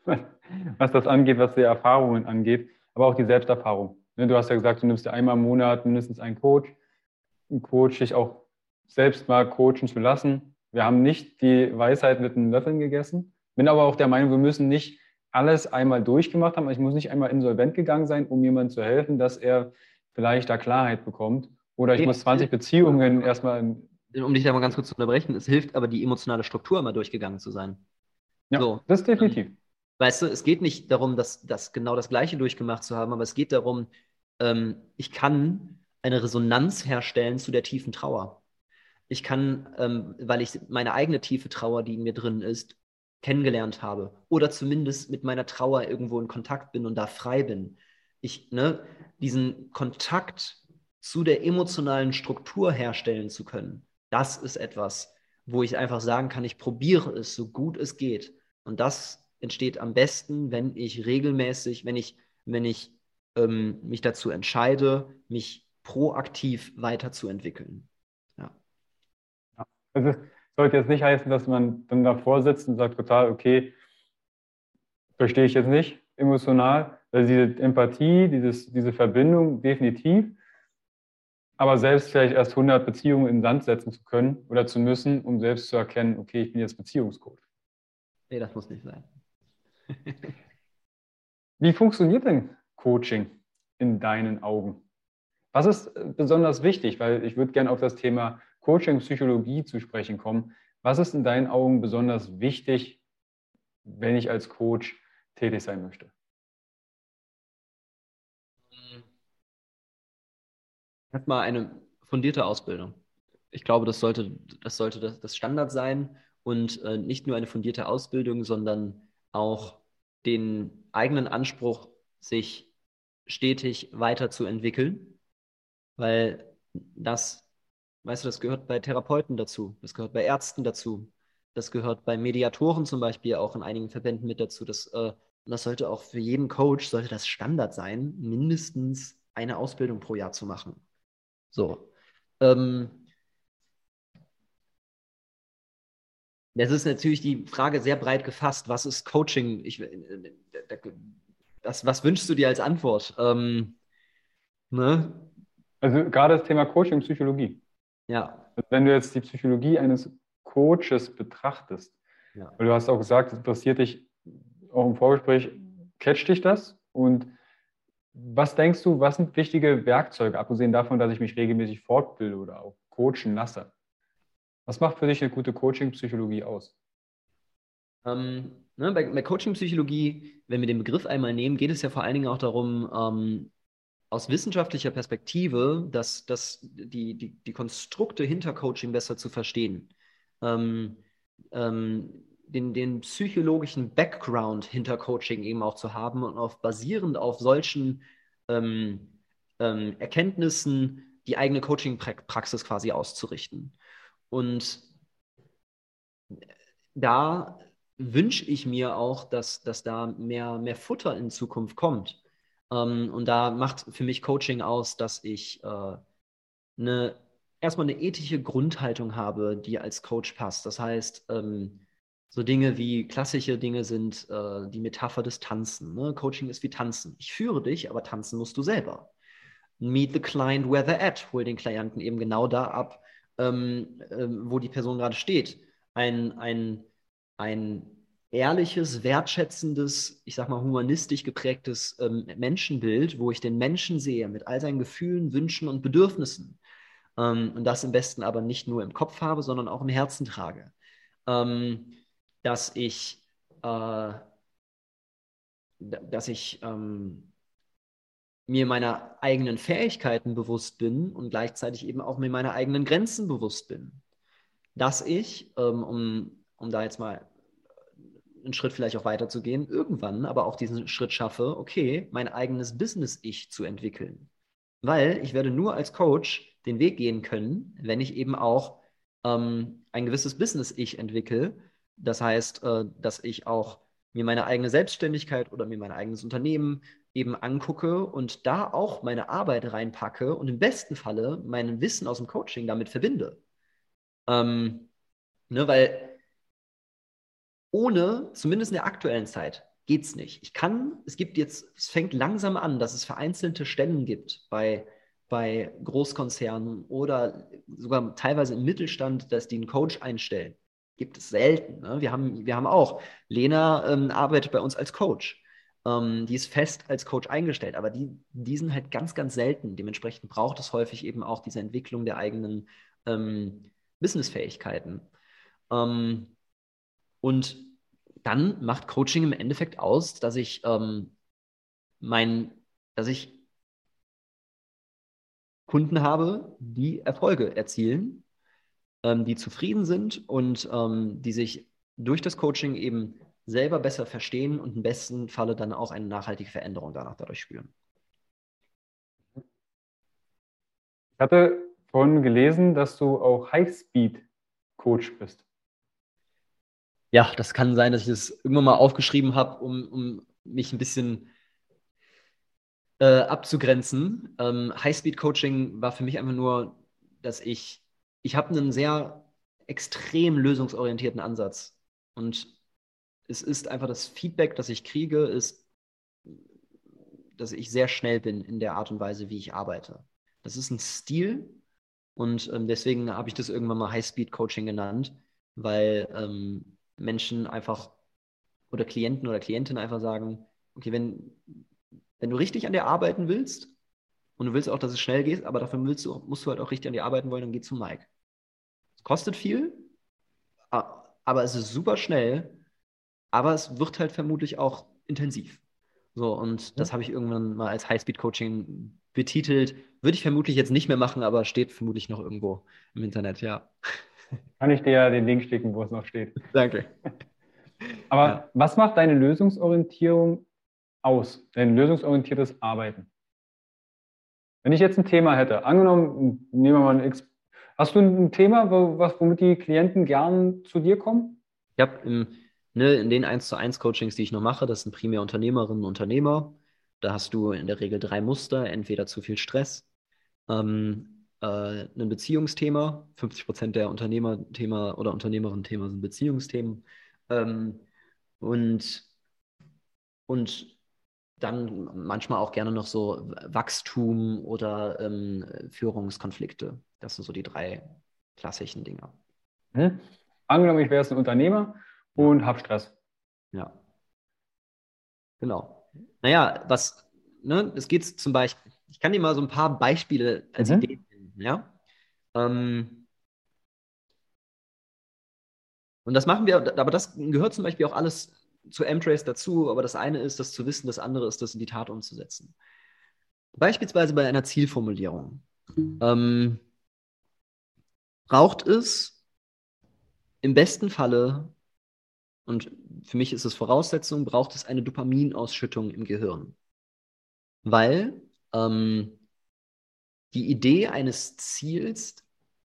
was das angeht, was die Erfahrungen angeht, aber auch die Selbsterfahrung. Du hast ja gesagt, du nimmst dir einmal im Monat mindestens einen Coach, einen Coach dich auch selbst mal coachen zu lassen. Wir haben nicht die Weisheit mit den Löffeln gegessen. Bin aber auch der Meinung, wir müssen nicht alles einmal durchgemacht haben. Ich muss nicht einmal insolvent gegangen sein, um jemandem zu helfen, dass er vielleicht da Klarheit bekommt. Oder ich muss 20 Beziehungen erstmal.
Um dich da mal ganz kurz zu unterbrechen, es hilft aber, die emotionale Struktur mal durchgegangen zu sein.
Ja, so. das definitiv.
Weißt du, es geht nicht darum, dass, dass genau das Gleiche durchgemacht zu haben, aber es geht darum, ähm, ich kann eine Resonanz herstellen zu der tiefen Trauer. Ich kann, ähm, weil ich meine eigene tiefe Trauer, die in mir drin ist, kennengelernt habe oder zumindest mit meiner Trauer irgendwo in Kontakt bin und da frei bin. Ich, ne, diesen Kontakt zu der emotionalen Struktur herstellen zu können, das ist etwas, wo ich einfach sagen kann, ich probiere es so gut es geht. Und das entsteht am besten, wenn ich regelmäßig, wenn ich, wenn ich ähm, mich dazu entscheide, mich proaktiv weiterzuentwickeln.
Ja. Also sollte jetzt nicht heißen, dass man dann davor sitzt und sagt total, okay, verstehe ich jetzt nicht emotional. Also diese Empathie, dieses, diese Verbindung definitiv. Aber selbst vielleicht erst 100 Beziehungen in den Sand setzen zu können oder zu müssen, um selbst zu erkennen, okay, ich bin jetzt Beziehungscoach.
Nee, das muss nicht sein.
Wie funktioniert denn Coaching in deinen Augen? Was ist besonders wichtig? Weil ich würde gerne auf das Thema Coaching, Psychologie zu sprechen kommen. Was ist in deinen Augen besonders wichtig, wenn ich als Coach tätig sein möchte?
Erstmal eine fundierte Ausbildung. Ich glaube, das sollte das, sollte das Standard sein und äh, nicht nur eine fundierte Ausbildung, sondern auch den eigenen Anspruch, sich stetig weiterzuentwickeln, weil das Weißt du, das gehört bei Therapeuten dazu, das gehört bei Ärzten dazu, das gehört bei Mediatoren zum Beispiel auch in einigen Verbänden mit dazu. Das, äh, das sollte auch für jeden Coach, sollte das Standard sein, mindestens eine Ausbildung pro Jahr zu machen. So. Ähm, Das ist natürlich die Frage sehr breit gefasst. Was ist Coaching? Ich, das, was wünschst du dir als Antwort? Ähm,
ne? Also gerade das Thema Coaching, Psychologie.
Ja.
Wenn du jetzt die Psychologie eines Coaches betrachtest, Ja. Weil du hast auch gesagt, es interessiert dich auch im Vorgespräch, catcht dich das? Und was denkst du, was sind wichtige Werkzeuge, abgesehen davon, dass ich mich regelmäßig fortbilde oder auch coachen lasse? Was macht für dich eine gute Coaching-Psychologie aus?
Ähm, ne, bei, bei Coaching-Psychologie, wenn wir den Begriff einmal nehmen, geht es ja vor allen Dingen auch darum, ähm, aus wissenschaftlicher Perspektive, dass, dass die, die, die Konstrukte hinter Coaching besser zu verstehen. Ähm, ähm, den, den psychologischen Background hinter Coaching eben auch zu haben und auf basierend auf solchen ähm, ähm, Erkenntnissen die eigene Coaching-Praxis quasi auszurichten. Und da wünsche ich mir auch, dass, dass da mehr, mehr Futter in Zukunft kommt. Ähm, und da macht für mich Coaching aus, dass ich äh, eine, erstmal eine ethische Grundhaltung habe, die als Coach passt. Das heißt, ähm, so Dinge wie klassische Dinge sind äh, die Metapher des Tanzen. Ne? Coaching ist wie Tanzen. Ich führe dich, aber tanzen musst du selber. Meet the client where they're at. Hol den Klienten eben genau da ab, ähm, äh, wo die Person gerade steht. Ein, ein, ein ehrliches, wertschätzendes, ich sag mal humanistisch geprägtes ähm, Menschenbild, wo ich den Menschen sehe mit all seinen Gefühlen, Wünschen und Bedürfnissen. Ähm, und das im besten aber nicht nur im Kopf habe, sondern auch im Herzen trage. Ähm, dass ich, äh, dass ich ähm, mir meiner eigenen Fähigkeiten bewusst bin und gleichzeitig eben auch mir meiner eigenen Grenzen bewusst bin. Dass ich, ähm, um, um da jetzt mal einen Schritt vielleicht auch weiterzugehen, irgendwann aber auch diesen Schritt schaffe, okay, mein eigenes Business-Ich zu entwickeln. Weil ich werde nur als Coach den Weg gehen können, wenn ich eben auch ähm, ein gewisses Business-Ich entwickle, das heißt, äh, dass ich auch mir meine eigene Selbstständigkeit oder mir mein eigenes Unternehmen eben angucke und da auch meine Arbeit reinpacke und im besten Falle mein Wissen aus dem Coaching damit verbinde. Ähm, ne, weil ohne, zumindest in der aktuellen Zeit, geht es nicht. Ich kann, es gibt jetzt, es fängt langsam an, dass es vereinzelte Stellen gibt bei, bei Großkonzernen oder sogar teilweise im Mittelstand, dass die einen Coach einstellen gibt es selten. Ne? Wir, haben, wir haben auch, Lena ähm, arbeitet bei uns als Coach. Ähm, die ist fest als Coach eingestellt, aber die, die sind halt ganz, ganz selten. Dementsprechend braucht es häufig eben auch diese Entwicklung der eigenen ähm, Businessfähigkeiten. Ähm, und dann macht Coaching im Endeffekt aus, dass ich ähm, mein, dass ich Kunden habe, die Erfolge erzielen ähm, die zufrieden sind und ähm, die sich durch das Coaching eben selber besser verstehen und im besten Falle dann auch eine nachhaltige Veränderung danach dadurch spüren.
Ich hatte vorhin gelesen, dass du auch Highspeed-Coach bist.
Ja, das kann sein, dass ich das irgendwann mal aufgeschrieben habe, um, um mich ein bisschen äh, abzugrenzen. Ähm, Highspeed-Coaching war für mich einfach nur, dass ich ich habe einen sehr extrem lösungsorientierten Ansatz. Und es ist einfach das Feedback, das ich kriege, ist, dass ich sehr schnell bin in der Art und Weise, wie ich arbeite. Das ist ein Stil und ähm, deswegen habe ich das irgendwann mal High-Speed-Coaching genannt, weil ähm, Menschen einfach oder Klienten oder Klientinnen einfach sagen, okay, wenn, wenn du richtig an dir arbeiten willst und du willst auch, dass es schnell geht, aber dafür willst du, musst du halt auch richtig an dir arbeiten wollen, dann geh zum Mike kostet viel, aber es ist super schnell, aber es wird halt vermutlich auch intensiv. So, und das habe ich irgendwann mal als Highspeed-Coaching betitelt. Würde ich vermutlich jetzt nicht mehr machen, aber steht vermutlich noch irgendwo im Internet, ja.
Kann ich dir den Link schicken, wo es noch steht.
Danke.
Aber ja. was macht deine Lösungsorientierung aus, dein lösungsorientiertes Arbeiten? Wenn ich jetzt ein Thema hätte, angenommen, nehmen wir mal ein Hast du ein Thema, womit die Klienten gern zu dir kommen?
Ich habe ne, in den 1 zu 1 Coachings, die ich noch mache, das sind primär Unternehmerinnen und Unternehmer. Da hast du in der Regel drei Muster, entweder zu viel Stress, ähm, äh, ein Beziehungsthema, 50 Prozent der Unternehmerthema oder Unternehmerinnen-Thema sind Beziehungsthemen. Ähm, und, und dann manchmal auch gerne noch so Wachstum oder ähm, Führungskonflikte. Das sind so die drei klassischen Dinge.
Hm. Angenommen, ich wäre jetzt ein Unternehmer und habe Stress.
Ja. Genau. Naja, was, ne, es geht zum Beispiel, ich kann dir mal so ein paar Beispiele als mhm. Idee nennen, ja. Ähm, und das machen wir, aber das gehört zum Beispiel auch alles zu M-Trace dazu, aber das eine ist, das zu wissen, das andere ist, das in die Tat umzusetzen. Beispielsweise bei einer Zielformulierung. Ähm, braucht es im besten Falle, und für mich ist es Voraussetzung, braucht es eine Dopaminausschüttung im Gehirn. Weil ähm, die Idee eines Ziels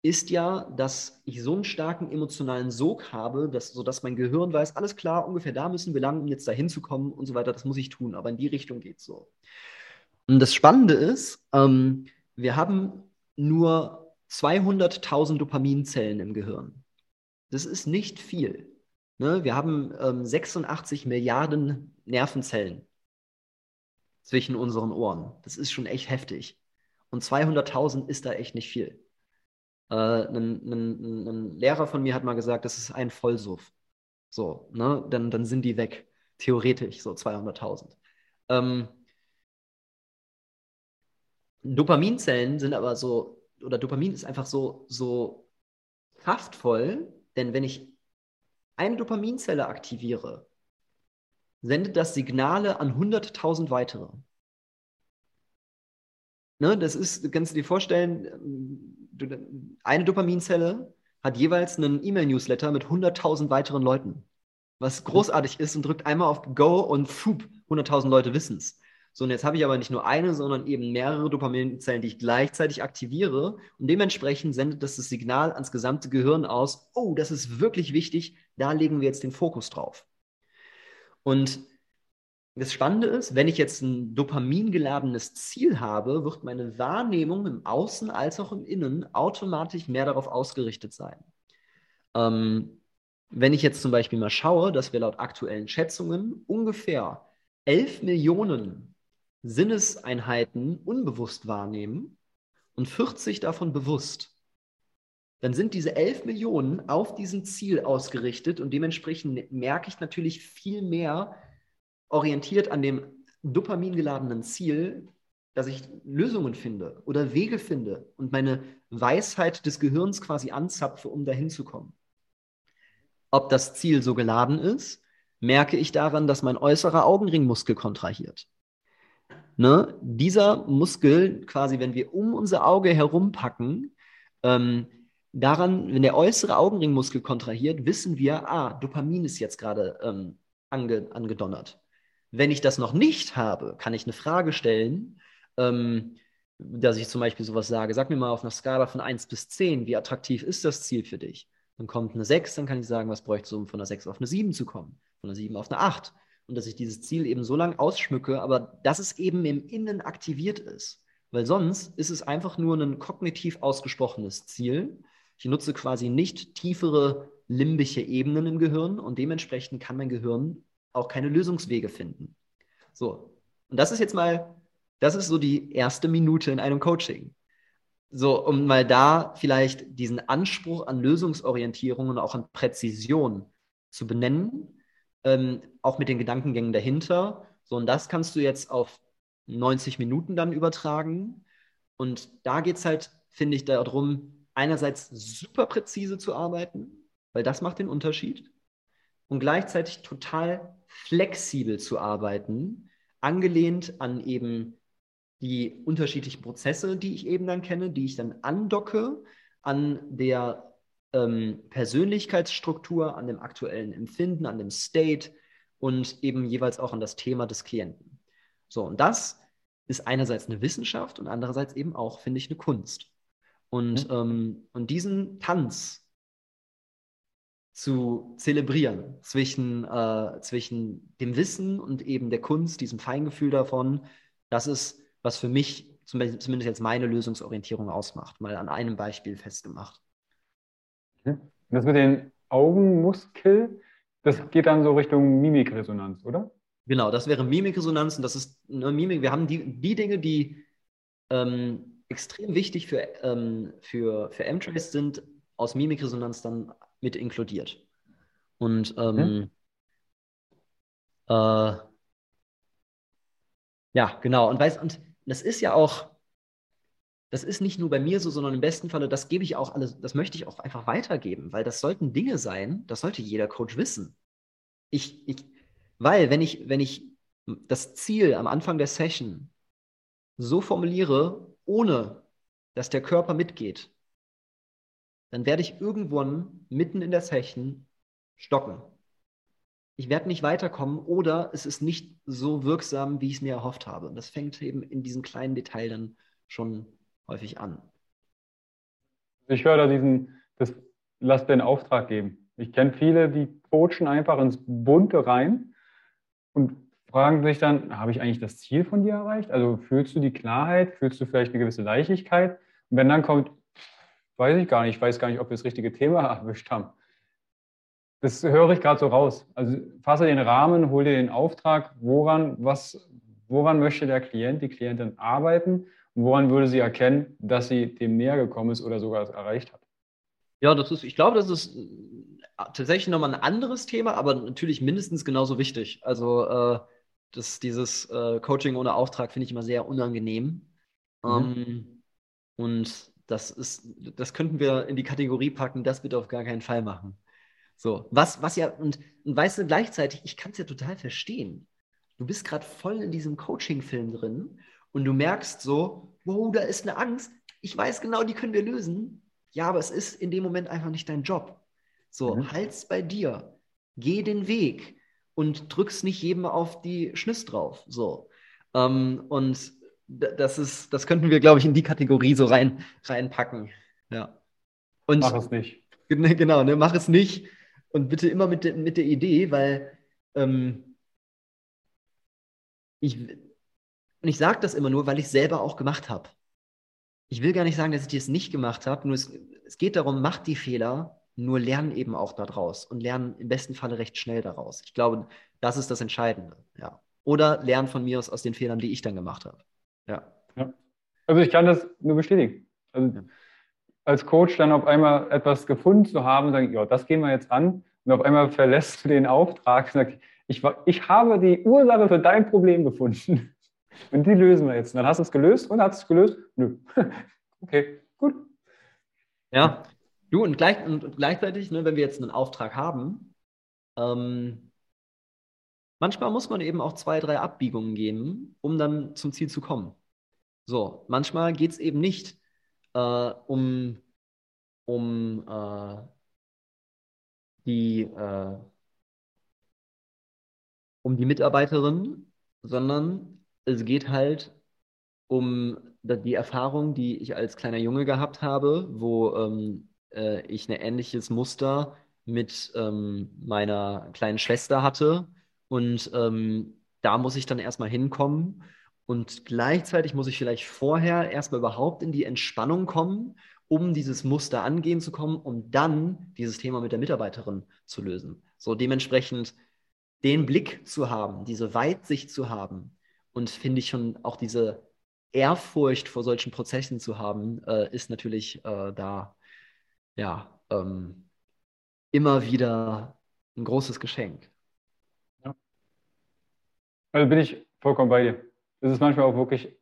ist ja, dass ich so einen starken emotionalen Sog habe, dass, sodass mein Gehirn weiß, alles klar, ungefähr da müssen wir lang, um jetzt da hinzukommen und so weiter, das muss ich tun, aber in die Richtung geht es so. Und das Spannende ist, ähm, wir haben nur 200.000 Dopaminzellen im Gehirn. Das ist nicht viel. Ne? Wir haben ähm, 86 Milliarden Nervenzellen zwischen unseren Ohren. Das ist schon echt heftig. Und 200.000 ist da echt nicht viel. Äh, ein, ein, ein, Lehrer von mir hat mal gesagt, das ist ein Vollsuff. So, ne? Dann, dann sind die weg. Theoretisch, so 200.000. Ähm, Dopaminzellen sind aber so, oder Dopamin ist einfach so, so kraftvoll, denn wenn ich eine Dopaminzelle aktiviere, sendet das Signale an 100.000 weitere. Ne, das ist, kannst du dir vorstellen, eine Dopaminzelle hat jeweils einen E-Mail-Newsletter mit 100.000 weiteren Leuten, was großartig ist und drückt einmal auf Go und fup, 100.000 Leute wissen es. So, und jetzt habe ich aber nicht nur eine, sondern eben mehrere Dopaminzellen, die ich gleichzeitig aktiviere. Und dementsprechend sendet das das Signal ans gesamte Gehirn aus, oh, das ist wirklich wichtig, da legen wir jetzt den Fokus drauf. Und das Spannende ist, wenn ich jetzt ein dopamingeladenes Ziel habe, wird meine Wahrnehmung im Außen als auch im Innen automatisch mehr darauf ausgerichtet sein. Ähm, wenn ich jetzt zum Beispiel mal schaue, dass wir laut aktuellen Schätzungen ungefähr 11 Millionen Sinneseinheiten unbewusst wahrnehmen und 40 davon bewusst, dann sind diese 11 Millionen auf diesen Ziel ausgerichtet und dementsprechend merke ich natürlich viel mehr orientiert an dem dopamingeladenen Ziel, dass ich Lösungen finde oder Wege finde und meine Weisheit des Gehirns quasi anzapfe, um dahin zu kommen. Ob das Ziel so geladen ist, merke ich daran, dass mein äußerer Augenringmuskel kontrahiert. Ne? Dieser Muskel, quasi, wenn wir um unser Auge herumpacken, ähm, daran, wenn der äußere Augenringmuskel kontrahiert, wissen wir, ah, Dopamin ist jetzt gerade ähm, ange, angedonnert. Wenn ich das noch nicht habe, kann ich eine Frage stellen, ähm, dass ich zum Beispiel sowas sage, sag mir mal auf einer Skala von 1 bis 10, wie attraktiv ist das Ziel für dich? Dann kommt eine 6, dann kann ich sagen, was bräuchte du, um von einer 6 auf eine 7 zu kommen? Von einer 7 auf eine 8 und dass ich dieses Ziel eben so lange ausschmücke, aber dass es eben im Innen aktiviert ist. Weil sonst ist es einfach nur ein kognitiv ausgesprochenes Ziel. Ich nutze quasi nicht tiefere limbische Ebenen im Gehirn und dementsprechend kann mein Gehirn auch keine Lösungswege finden. So, und das ist jetzt mal, das ist so die erste Minute in einem Coaching. So, um mal da vielleicht diesen Anspruch an Lösungsorientierung und auch an Präzision zu benennen ähm, auch mit den Gedankengängen dahinter. So, und das kannst du jetzt auf 90 Minuten dann übertragen. Und da geht es halt, finde ich, darum, einerseits super präzise zu arbeiten, weil das macht den Unterschied, und gleichzeitig total flexibel zu arbeiten, angelehnt an eben die unterschiedlichen Prozesse, die ich eben dann kenne, die ich dann andocke an der ähm, Persönlichkeitsstruktur, an dem aktuellen Empfinden, an dem State und eben jeweils auch an das Thema des Klienten. So, und das ist einerseits eine Wissenschaft und andererseits eben auch, finde ich, eine Kunst. Und, mhm. ähm, und diesen Tanz zu zelebrieren zwischen, äh, zwischen dem Wissen und eben der Kunst, diesem Feingefühl davon, das ist, was für mich zumindest jetzt meine Lösungsorientierung ausmacht, mal an einem Beispiel festgemacht.
Das mit den Augenmuskel, das geht dann so Richtung Mimikresonanz, oder?
Genau, das wäre Mimikresonanz und das ist eine Mimik. Wir haben die, die Dinge, die ähm, extrem wichtig für, ähm, für, für M-Trace sind, aus Mimikresonanz dann mit inkludiert. Und ähm, hm? äh, ja, genau. Und weißt, und das ist ja auch, das ist nicht nur bei mir so, sondern im besten Falle, das gebe ich auch alles, das möchte ich auch einfach weitergeben, weil das sollten Dinge sein, das sollte jeder Coach wissen. Ich, ich, weil, wenn ich, wenn ich das Ziel am Anfang der Session so formuliere, ohne dass der Körper mitgeht, dann werde ich irgendwann mitten in der Session stocken. Ich werde nicht weiterkommen oder es ist nicht so wirksam, wie ich es mir erhofft habe. Und das fängt eben in diesem kleinen Detail dann schon häufig an.
Ich höre da diesen, das lass einen Auftrag geben. Ich kenne viele, die coachen einfach ins Bunte rein und fragen sich dann, habe ich eigentlich das Ziel von dir erreicht? Also fühlst du die Klarheit? Fühlst du vielleicht eine gewisse Leichtigkeit? Und wenn dann kommt, weiß ich gar nicht, ich weiß gar nicht, ob wir das richtige Thema erwischt haben. Das höre ich gerade so raus. Also fasse den Rahmen, hol dir den Auftrag, woran, was, woran möchte der Klient, die Klientin arbeiten und woran würde sie erkennen, dass sie dem näher gekommen ist oder sogar es erreicht hat.
Ja, das ist, ich glaube, das ist äh, tatsächlich nochmal ein anderes Thema, aber natürlich mindestens genauso wichtig. Also äh, das, dieses äh, Coaching ohne Auftrag finde ich immer sehr unangenehm. Mhm. Ähm, und das ist, das könnten wir in die Kategorie packen, das bitte auf gar keinen Fall machen. So, was, was ja, und, und weißt du, gleichzeitig, ich kann es ja total verstehen. Du bist gerade voll in diesem Coaching-Film drin und du merkst so, wow, da ist eine Angst. Ich weiß genau, die können wir lösen. Ja, aber es ist in dem Moment einfach nicht dein Job. So, mhm. halt's bei dir. Geh den Weg und drückst nicht jedem auf die Schniss drauf. So. Ähm, und das ist, das könnten wir, glaube ich, in die Kategorie so rein, reinpacken. Ja.
Und, mach es nicht.
Genau, ne, mach es nicht. Und bitte immer mit, de, mit der Idee, weil ähm, ich, und ich sage das immer nur, weil ich es selber auch gemacht habe. Ich will gar nicht sagen, dass ich es nicht gemacht habe, nur es, es geht darum, mach die Fehler, nur lernen eben auch daraus und lernen im besten Falle recht schnell daraus. Ich glaube, das ist das Entscheidende. Ja. Oder lernen von mir aus, aus den Fehlern, die ich dann gemacht habe. Ja. ja.
Also ich kann das nur bestätigen. Also ja. als Coach dann auf einmal etwas gefunden zu haben, sagen, ja, das gehen wir jetzt an. Und auf einmal verlässt du den Auftrag und sagst, ich, ich habe die Ursache für dein Problem gefunden. Und die lösen wir jetzt. Und dann hast du es gelöst und hast es gelöst? Nö. Okay, gut.
Ja, du und, gleich, und gleichzeitig, ne, wenn wir jetzt einen Auftrag haben, ähm, manchmal muss man eben auch zwei, drei Abbiegungen gehen, um dann zum Ziel zu kommen. So, manchmal geht es eben nicht äh, um, um äh, die, äh, um die Mitarbeiterin, sondern es geht halt um die Erfahrung, die ich als kleiner Junge gehabt habe, wo ähm, äh, ich ein ähnliches Muster mit ähm, meiner kleinen Schwester hatte. Und ähm, da muss ich dann erstmal hinkommen. Und gleichzeitig muss ich vielleicht vorher erstmal überhaupt in die Entspannung kommen, um dieses Muster angehen zu kommen, um dann dieses Thema mit der Mitarbeiterin zu lösen. So dementsprechend den Blick zu haben, diese Weitsicht zu haben, und finde ich schon auch diese Ehrfurcht vor solchen Prozessen zu haben, äh, ist natürlich äh, da ja ähm, immer wieder ein großes Geschenk.
Also bin ich vollkommen bei dir. Es ist manchmal auch wirklich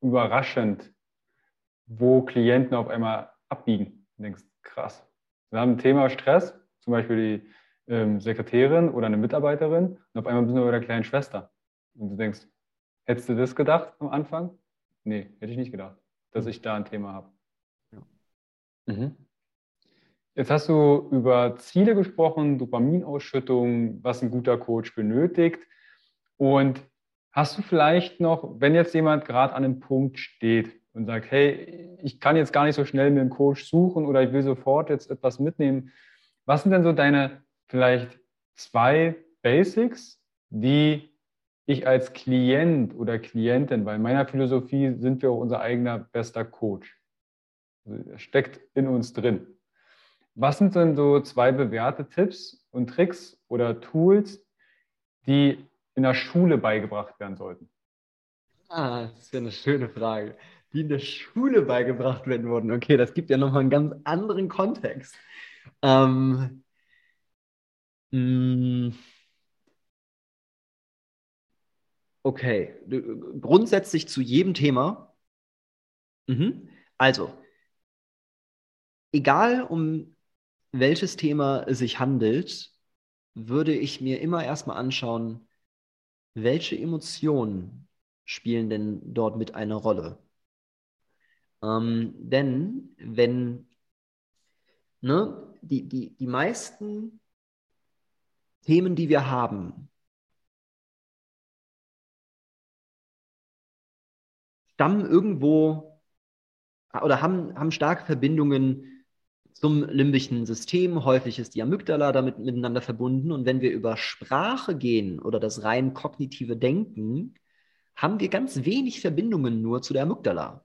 überraschend, wo Klienten auf einmal abbiegen. Du denkst, krass. Wir haben ein Thema Stress, zum Beispiel die ähm, Sekretärin oder eine Mitarbeiterin, und auf einmal sind wir bei der kleinen Schwester. Und du denkst, hättest du das gedacht am Anfang? Nee, hätte ich nicht gedacht, dass ich da ein Thema habe. Ja. Mhm. Jetzt hast du über Ziele gesprochen, Dopaminausschüttung, was ein guter Coach benötigt. Und hast du vielleicht noch, wenn jetzt jemand gerade an einem Punkt steht und sagt, hey, ich kann jetzt gar nicht so schnell mir einen Coach suchen oder ich will sofort jetzt etwas mitnehmen, was sind denn so deine vielleicht zwei Basics, die ich als Klient oder Klientin, weil in meiner Philosophie sind wir auch unser eigener bester Coach. Also steckt in uns drin. Was sind denn so zwei bewährte Tipps und Tricks oder Tools, die in der Schule beigebracht werden sollten?
Ah, das ist ja eine schöne Frage. Die in der Schule beigebracht werden wurden. Okay, das gibt ja nochmal einen ganz anderen Kontext. Ähm, Mm. Okay, grundsätzlich zu jedem Thema. Mhm. Also, egal um welches Thema es sich handelt, würde ich mir immer erstmal anschauen, welche Emotionen spielen denn dort mit eine Rolle? Ähm, denn wenn ne, die, die, die meisten Themen, die wir haben, stammen irgendwo oder haben, haben starke Verbindungen zum limbischen System. Häufig ist die Amygdala damit miteinander verbunden. Und wenn wir über Sprache gehen oder das rein kognitive Denken, haben wir ganz wenig Verbindungen nur zu der Amygdala.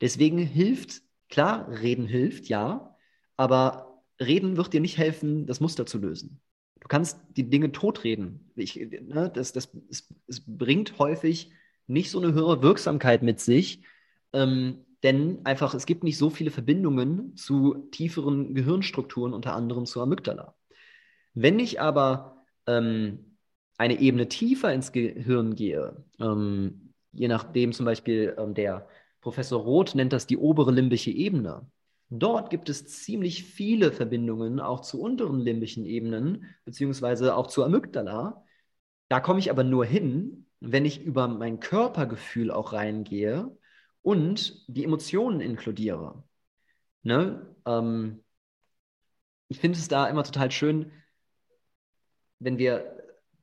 Deswegen hilft, klar, Reden hilft, ja, aber Reden wird dir nicht helfen, das Muster zu lösen. Du kannst die Dinge totreden. Ich, ne, das, das, es, es, bringt häufig nicht so eine höhere Wirksamkeit mit sich, ähm, denn einfach es gibt nicht so viele Verbindungen zu tieferen Gehirnstrukturen, unter anderem zur Amygdala. Wenn ich aber ähm, eine Ebene tiefer ins Gehirn gehe, ähm, je nachdem zum Beispiel ähm, der Professor Roth nennt das die obere limbische Ebene. Dort gibt es ziemlich viele Verbindungen auch zu unteren limbischen Ebenen, beziehungsweise auch zur Amygdala. Da komme ich aber nur hin, wenn ich über mein Körpergefühl auch reingehe und die Emotionen inkludiere. Ne? Ähm, ich finde es da immer total schön, wenn wir,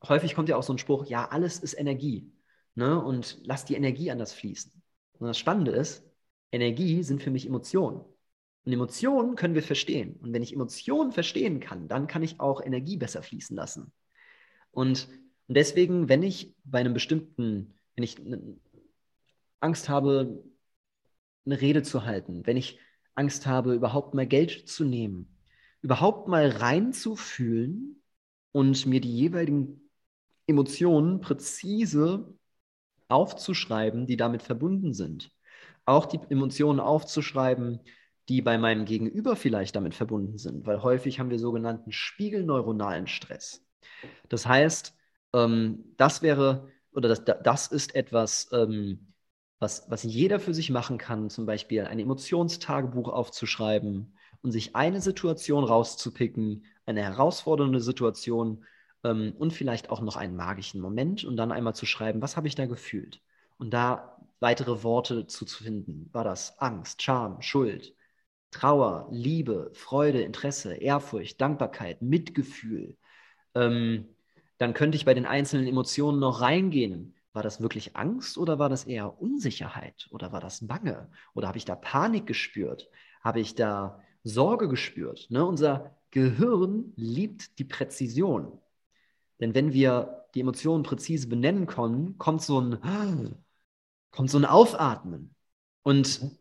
häufig kommt ja auch so ein Spruch, ja, alles ist Energie. Ne? Und lass die Energie anders fließen. Und das Spannende ist, Energie sind für mich Emotionen. Und Emotionen können wir verstehen. Und wenn ich Emotionen verstehen kann, dann kann ich auch Energie besser fließen lassen. Und, und deswegen, wenn ich bei einem bestimmten, wenn ich Angst habe, eine Rede zu halten, wenn ich Angst habe, überhaupt mal Geld zu nehmen, überhaupt mal reinzufühlen und mir die jeweiligen Emotionen präzise aufzuschreiben, die damit verbunden sind. Auch die Emotionen aufzuschreiben, die bei meinem Gegenüber vielleicht damit verbunden sind, weil häufig haben wir sogenannten spiegelneuronalen Stress. Das heißt, ähm, das wäre oder das, das ist etwas, ähm, was, was jeder für sich machen kann, zum Beispiel ein Emotionstagebuch aufzuschreiben und sich eine Situation rauszupicken, eine herausfordernde Situation ähm, und vielleicht auch noch einen magischen Moment und dann einmal zu schreiben, was habe ich da gefühlt? Und da weitere Worte zu, finden. War das Angst, Scham, Schuld, Trauer, Liebe, Freude, Interesse, Ehrfurcht, Dankbarkeit, Mitgefühl? Ähm, dann könnte ich bei den einzelnen Emotionen noch reingehen. War das wirklich Angst oder war das eher Unsicherheit oder war das Bange? Oder habe ich da Panik gespürt? Habe ich da Sorge gespürt? Ne? Unser Gehirn liebt die Präzision. Denn wenn wir die Emotionen präzise benennen können, kommt so ein, kommt so ein Aufatmen. Und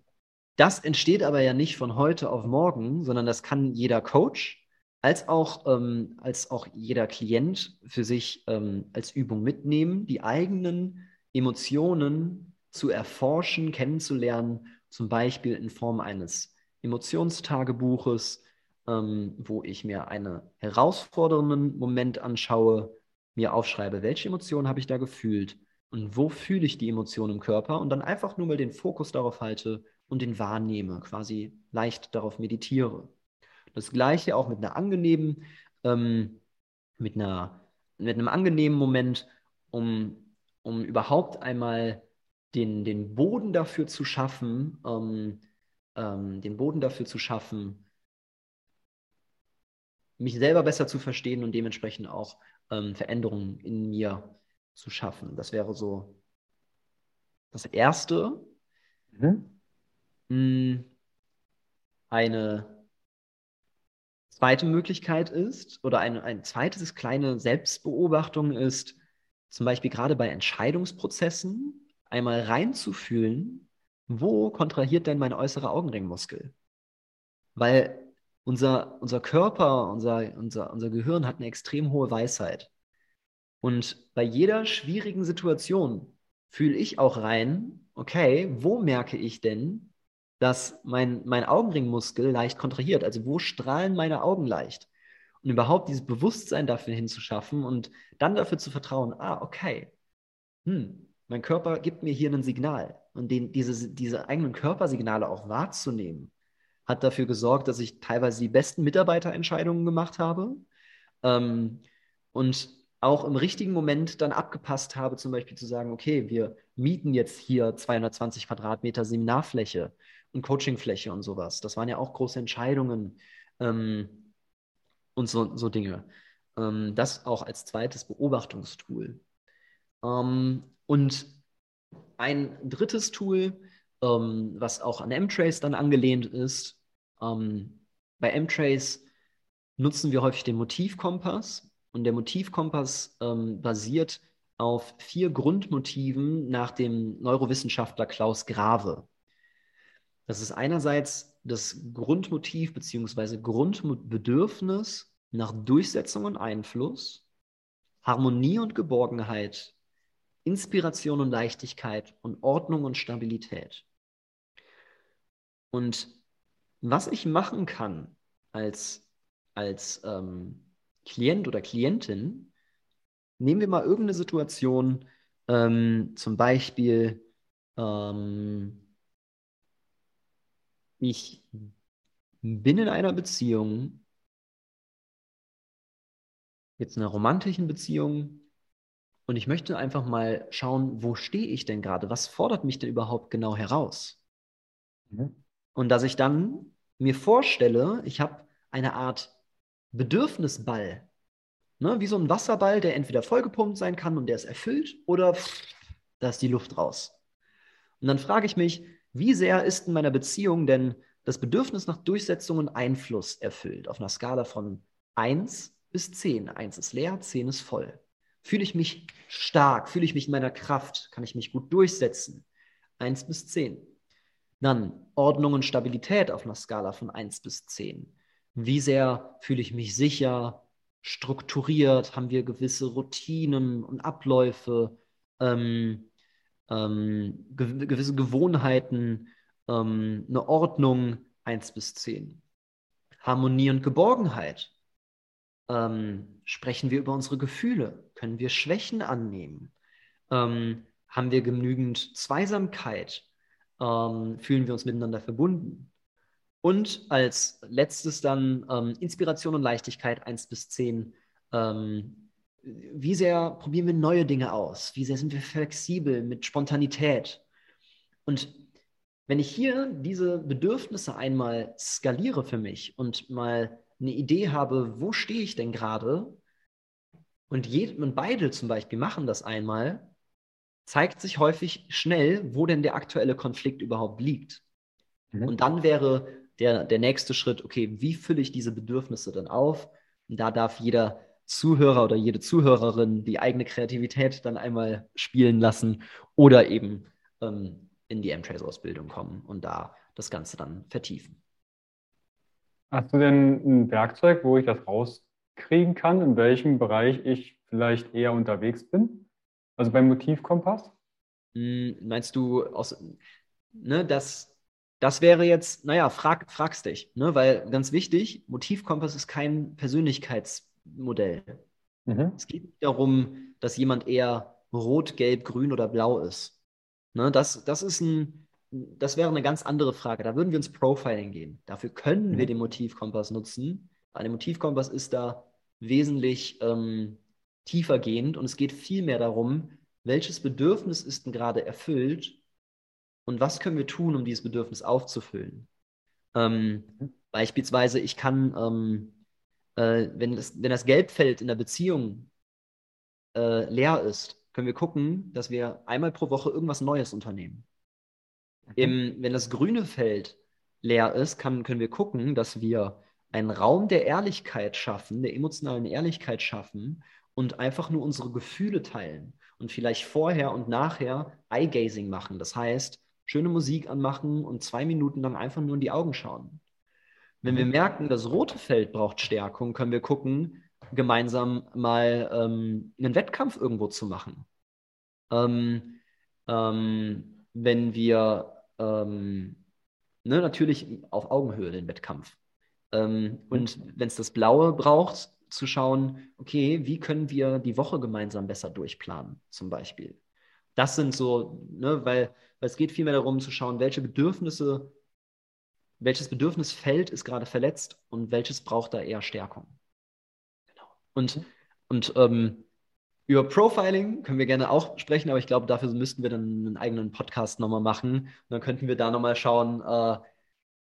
das entsteht aber ja nicht von heute auf morgen, sondern das kann jeder Coach als auch, ähm, als auch jeder Klient für sich ähm, als Übung mitnehmen, die eigenen Emotionen zu erforschen, kennenzulernen, zum Beispiel in Form eines Emotionstagebuches, ähm, wo ich mir einen herausfordernden Moment anschaue, mir aufschreibe, welche Emotionen habe ich da gefühlt und wo fühle ich die Emotionen im Körper und dann einfach nur mal den Fokus darauf halte und den wahrnehme, quasi leicht darauf meditiere. Das gleiche auch mit einer angenehmen, ähm, mit einer, mit einem angenehmen Moment, um, um überhaupt einmal den, den Boden dafür zu schaffen, ähm, ähm, den Boden dafür zu schaffen, mich selber besser zu verstehen und dementsprechend auch ähm, Veränderungen in mir zu schaffen. Das wäre so das Erste. Mhm. Hm, eine zweite Möglichkeit ist, oder ein, ein zweites kleine Selbstbeobachtung ist, zum Beispiel gerade bei Entscheidungsprozessen einmal reinzufühlen, wo kontrahiert denn mein äußerer Augenringmuskel? Weil unser, unser Körper, unser, unser, unser Gehirn hat eine extrem hohe Weisheit. Und bei jeder schwierigen Situation fühle ich auch rein, okay, wo merke ich denn, dass mein, mein Augenringmuskel leicht kontrahiert? Also wo strahlen meine Augen leicht? Und überhaupt dieses Bewusstsein dafür hinzuschaffen und dann dafür zu vertrauen, ah, okay, hm, mein Körper gibt mir hier ein Signal. Und den, diese, diese eigenen Körpersignale auch wahrzunehmen, hat dafür gesorgt, dass ich teilweise die besten Mitarbeiterentscheidungen gemacht habe. Ähm, und auch im richtigen Moment dann abgepasst habe, zum Beispiel zu sagen, okay, wir mieten jetzt hier 220 Quadratmeter Seminarfläche und Coachingfläche und sowas. Das waren ja auch große Entscheidungen ähm, und so, so Dinge. Ähm, das auch als zweites Beobachtungstool. Ähm, und ein drittes Tool, ähm, was auch an M-Trace dann angelehnt ist, ähm, bei M-Trace nutzen wir häufig den Motivkompass. Und der Motivkompass ähm, basiert auf vier Grundmotiven nach dem Neurowissenschaftler Klaus Grave. Das ist einerseits das Grundmotiv bzw. Grundbedürfnis nach Durchsetzung und Einfluss, Harmonie und Geborgenheit, Inspiration und Leichtigkeit und Ordnung und Stabilität. Und was ich machen kann als, als ähm, Klient oder Klientin, nehmen wir mal irgendeine Situation, ähm, zum Beispiel, ähm, ich bin in einer Beziehung, jetzt in einer romantischen Beziehung, und ich möchte einfach mal schauen, wo stehe ich denn gerade? Was fordert mich denn überhaupt genau heraus? Mhm. Und dass ich dann mir vorstelle, ich habe eine Art Bedürfnisball. Ne? Wie so ein Wasserball, der entweder vollgepumpt sein kann und der ist erfüllt oder pff, da ist die Luft raus. Und dann frage ich mich, wie sehr ist in meiner Beziehung denn das Bedürfnis nach Durchsetzung und Einfluss erfüllt? Auf einer Skala von 1 bis 10. 1 ist leer, 10 ist voll. Fühle ich mich stark? Fühle ich mich in meiner Kraft? Kann ich mich gut durchsetzen? 1 bis 10. Dann Ordnung und Stabilität auf einer Skala von 1 bis 10. Wie sehr fühle ich mich sicher, strukturiert? Haben wir gewisse Routinen und Abläufe, ähm, ähm, ge gewisse Gewohnheiten, ähm, eine Ordnung 1 bis 10. Harmonie und Geborgenheit. Ähm, sprechen wir über unsere Gefühle? Können wir Schwächen annehmen? Ähm, haben wir genügend Zweisamkeit? Ähm, fühlen wir uns miteinander verbunden? Und als letztes dann ähm, Inspiration und Leichtigkeit 1 bis 10. Wie sehr probieren wir neue Dinge aus? Wie sehr sind wir flexibel mit Spontanität? Und wenn ich hier diese Bedürfnisse einmal skaliere für mich und mal eine Idee habe, wo stehe ich denn gerade, und, und beide zum Beispiel machen das einmal, zeigt sich häufig schnell, wo denn der aktuelle Konflikt überhaupt liegt. Mhm. Und dann wäre der, der nächste Schritt, okay, wie fülle ich diese Bedürfnisse dann auf? Und da darf jeder Zuhörer oder jede Zuhörerin die eigene Kreativität dann einmal spielen lassen oder eben ähm, in die M-Trace-Ausbildung kommen und da das Ganze dann vertiefen.
Hast du denn ein Werkzeug, wo ich das rauskriegen kann, in welchem Bereich ich vielleicht eher unterwegs bin? Also beim Motivkompass?
Hm, meinst du, aus, ne, das, das wäre jetzt, naja, frag, fragst dich, ne, weil ganz wichtig, Motivkompass ist kein Persönlichkeitsmodell. Mhm. Es geht nicht darum, dass jemand eher rot, gelb, grün oder blau ist. Ne, das, das ist ein, das wäre eine ganz andere Frage. Da würden wir ins Profiling gehen. Dafür können wir mhm. den Motivkompass nutzen. Ein Motivkompass ist da wesentlich ähm, tiefergehend und es geht vielmehr darum, welches Bedürfnis ist denn gerade erfüllt und was können wir tun, um dieses Bedürfnis aufzufüllen. Ähm, mhm. Beispielsweise, ich kann, ähm, äh, wenn, das, wenn das Gelbfeld in der Beziehung äh, leer ist, können wir gucken, dass wir einmal pro Woche irgendwas Neues unternehmen. Im, wenn das grüne Feld leer ist, kann, können wir gucken, dass wir einen Raum der Ehrlichkeit schaffen, der emotionalen Ehrlichkeit schaffen und einfach nur unsere Gefühle teilen und vielleicht vorher und nachher Eye-Gazing machen. Das heißt, schöne Musik anmachen und zwei Minuten lang einfach nur in die Augen schauen. Wenn wir merken, das rote Feld braucht Stärkung, können wir gucken, gemeinsam mal ähm, einen Wettkampf irgendwo zu machen. Ähm, ähm, wenn wir ähm, ne, natürlich auf Augenhöhe den Wettkampf. Ähm, und wenn es das Blaue braucht, zu schauen, okay, wie können wir die Woche gemeinsam besser durchplanen, zum Beispiel. Das sind so, ne, weil, weil es geht vielmehr darum zu schauen, welche Bedürfnisse, welches Bedürfnisfeld ist gerade verletzt und welches braucht da eher Stärkung. Genau. Und, mhm. und ähm, über Profiling können wir gerne auch sprechen, aber ich glaube, dafür müssten wir dann einen eigenen Podcast nochmal machen. Und dann könnten wir da nochmal schauen, äh,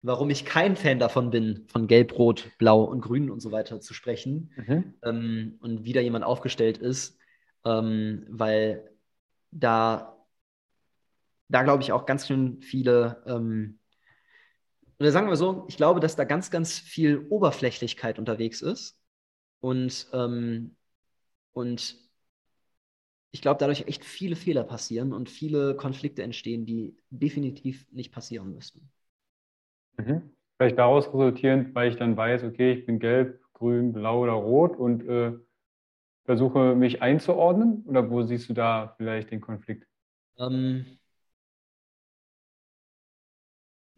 warum ich kein Fan davon bin, von Gelb, Rot, Blau und Grün und so weiter zu sprechen mhm. ähm, und wie da jemand aufgestellt ist, ähm, weil da, da glaube ich auch ganz schön viele, ähm, oder sagen wir so, ich glaube, dass da ganz, ganz viel Oberflächlichkeit unterwegs ist und, ähm, und ich glaube, dadurch echt viele Fehler passieren und viele Konflikte entstehen, die definitiv nicht passieren müssten.
Mhm. Vielleicht daraus resultierend, weil ich dann weiß, okay, ich bin gelb, grün, blau oder rot und äh, versuche mich einzuordnen? Oder wo siehst du da vielleicht den Konflikt? Ähm,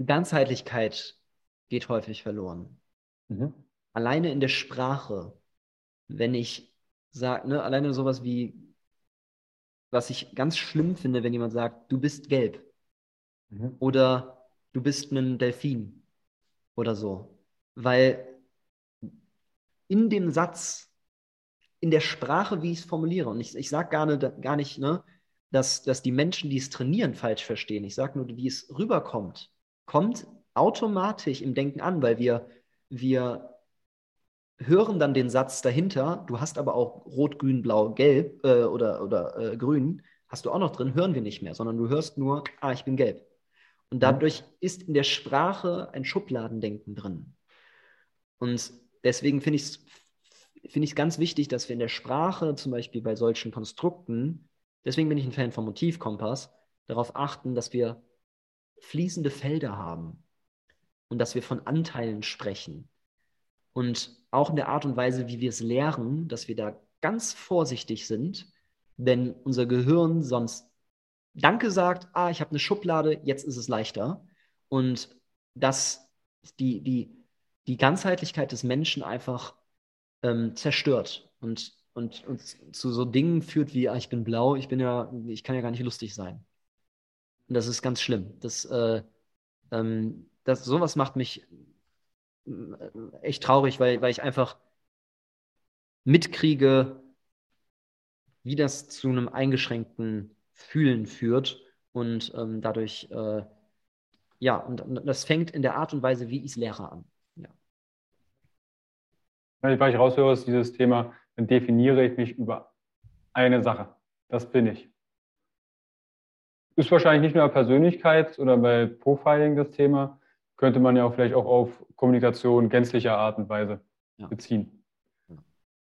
Ganzheitlichkeit geht häufig verloren. Mhm. Alleine in der Sprache, wenn ich sage, ne, alleine sowas wie was ich ganz schlimm finde, wenn jemand sagt, du bist gelb. Mhm. Oder du bist ein Delfin. Oder so. Weil in dem Satz, in der Sprache, wie ich es formuliere, und ich, ich sage gar, ne, gar nicht, ne, dass, dass die Menschen, die es trainieren, falsch verstehen. Ich sage nur, wie es rüberkommt, kommt automatisch im Denken an, weil wir, wir hören dann den Satz dahinter, du hast aber auch rot, grün, blau, gelb äh, oder, oder äh, grün, hast du auch noch drin, hören wir nicht mehr, sondern du hörst nur, ah, ich bin gelb. Und mhm. dadurch ist in der Sprache ein Schubladendenken drin. Und deswegen finde ich es find ganz wichtig, dass wir in der Sprache, zum Beispiel bei solchen Konstrukten, deswegen bin ich ein Fan vom Motivkompass, darauf achten, dass wir fließende Felder haben und dass wir von Anteilen sprechen. Und auch in der Art und Weise, wie wir es lehren, dass wir da ganz vorsichtig sind, denn unser Gehirn sonst Danke sagt, ah, ich habe eine Schublade, jetzt ist es leichter. Und dass die, die, die Ganzheitlichkeit des Menschen einfach ähm, zerstört und, und, und zu so Dingen führt wie, ah, ich bin blau, ich bin ja, ich kann ja gar nicht lustig sein. Und das ist ganz schlimm. Das, äh, ähm, das, sowas macht mich echt traurig, weil, weil ich einfach mitkriege, wie das zu einem eingeschränkten Fühlen führt und ähm, dadurch, äh, ja, und, und, das fängt in der Art und Weise, wie ich es lehre, an. Ja.
Weil ich raushöre, ist dieses Thema, dann definiere ich mich über eine Sache. Das bin ich. Ist wahrscheinlich nicht nur bei Persönlichkeit oder bei Profiling das Thema, könnte man ja auch vielleicht auch auf Kommunikation gänzlicher Art und Weise ja. beziehen.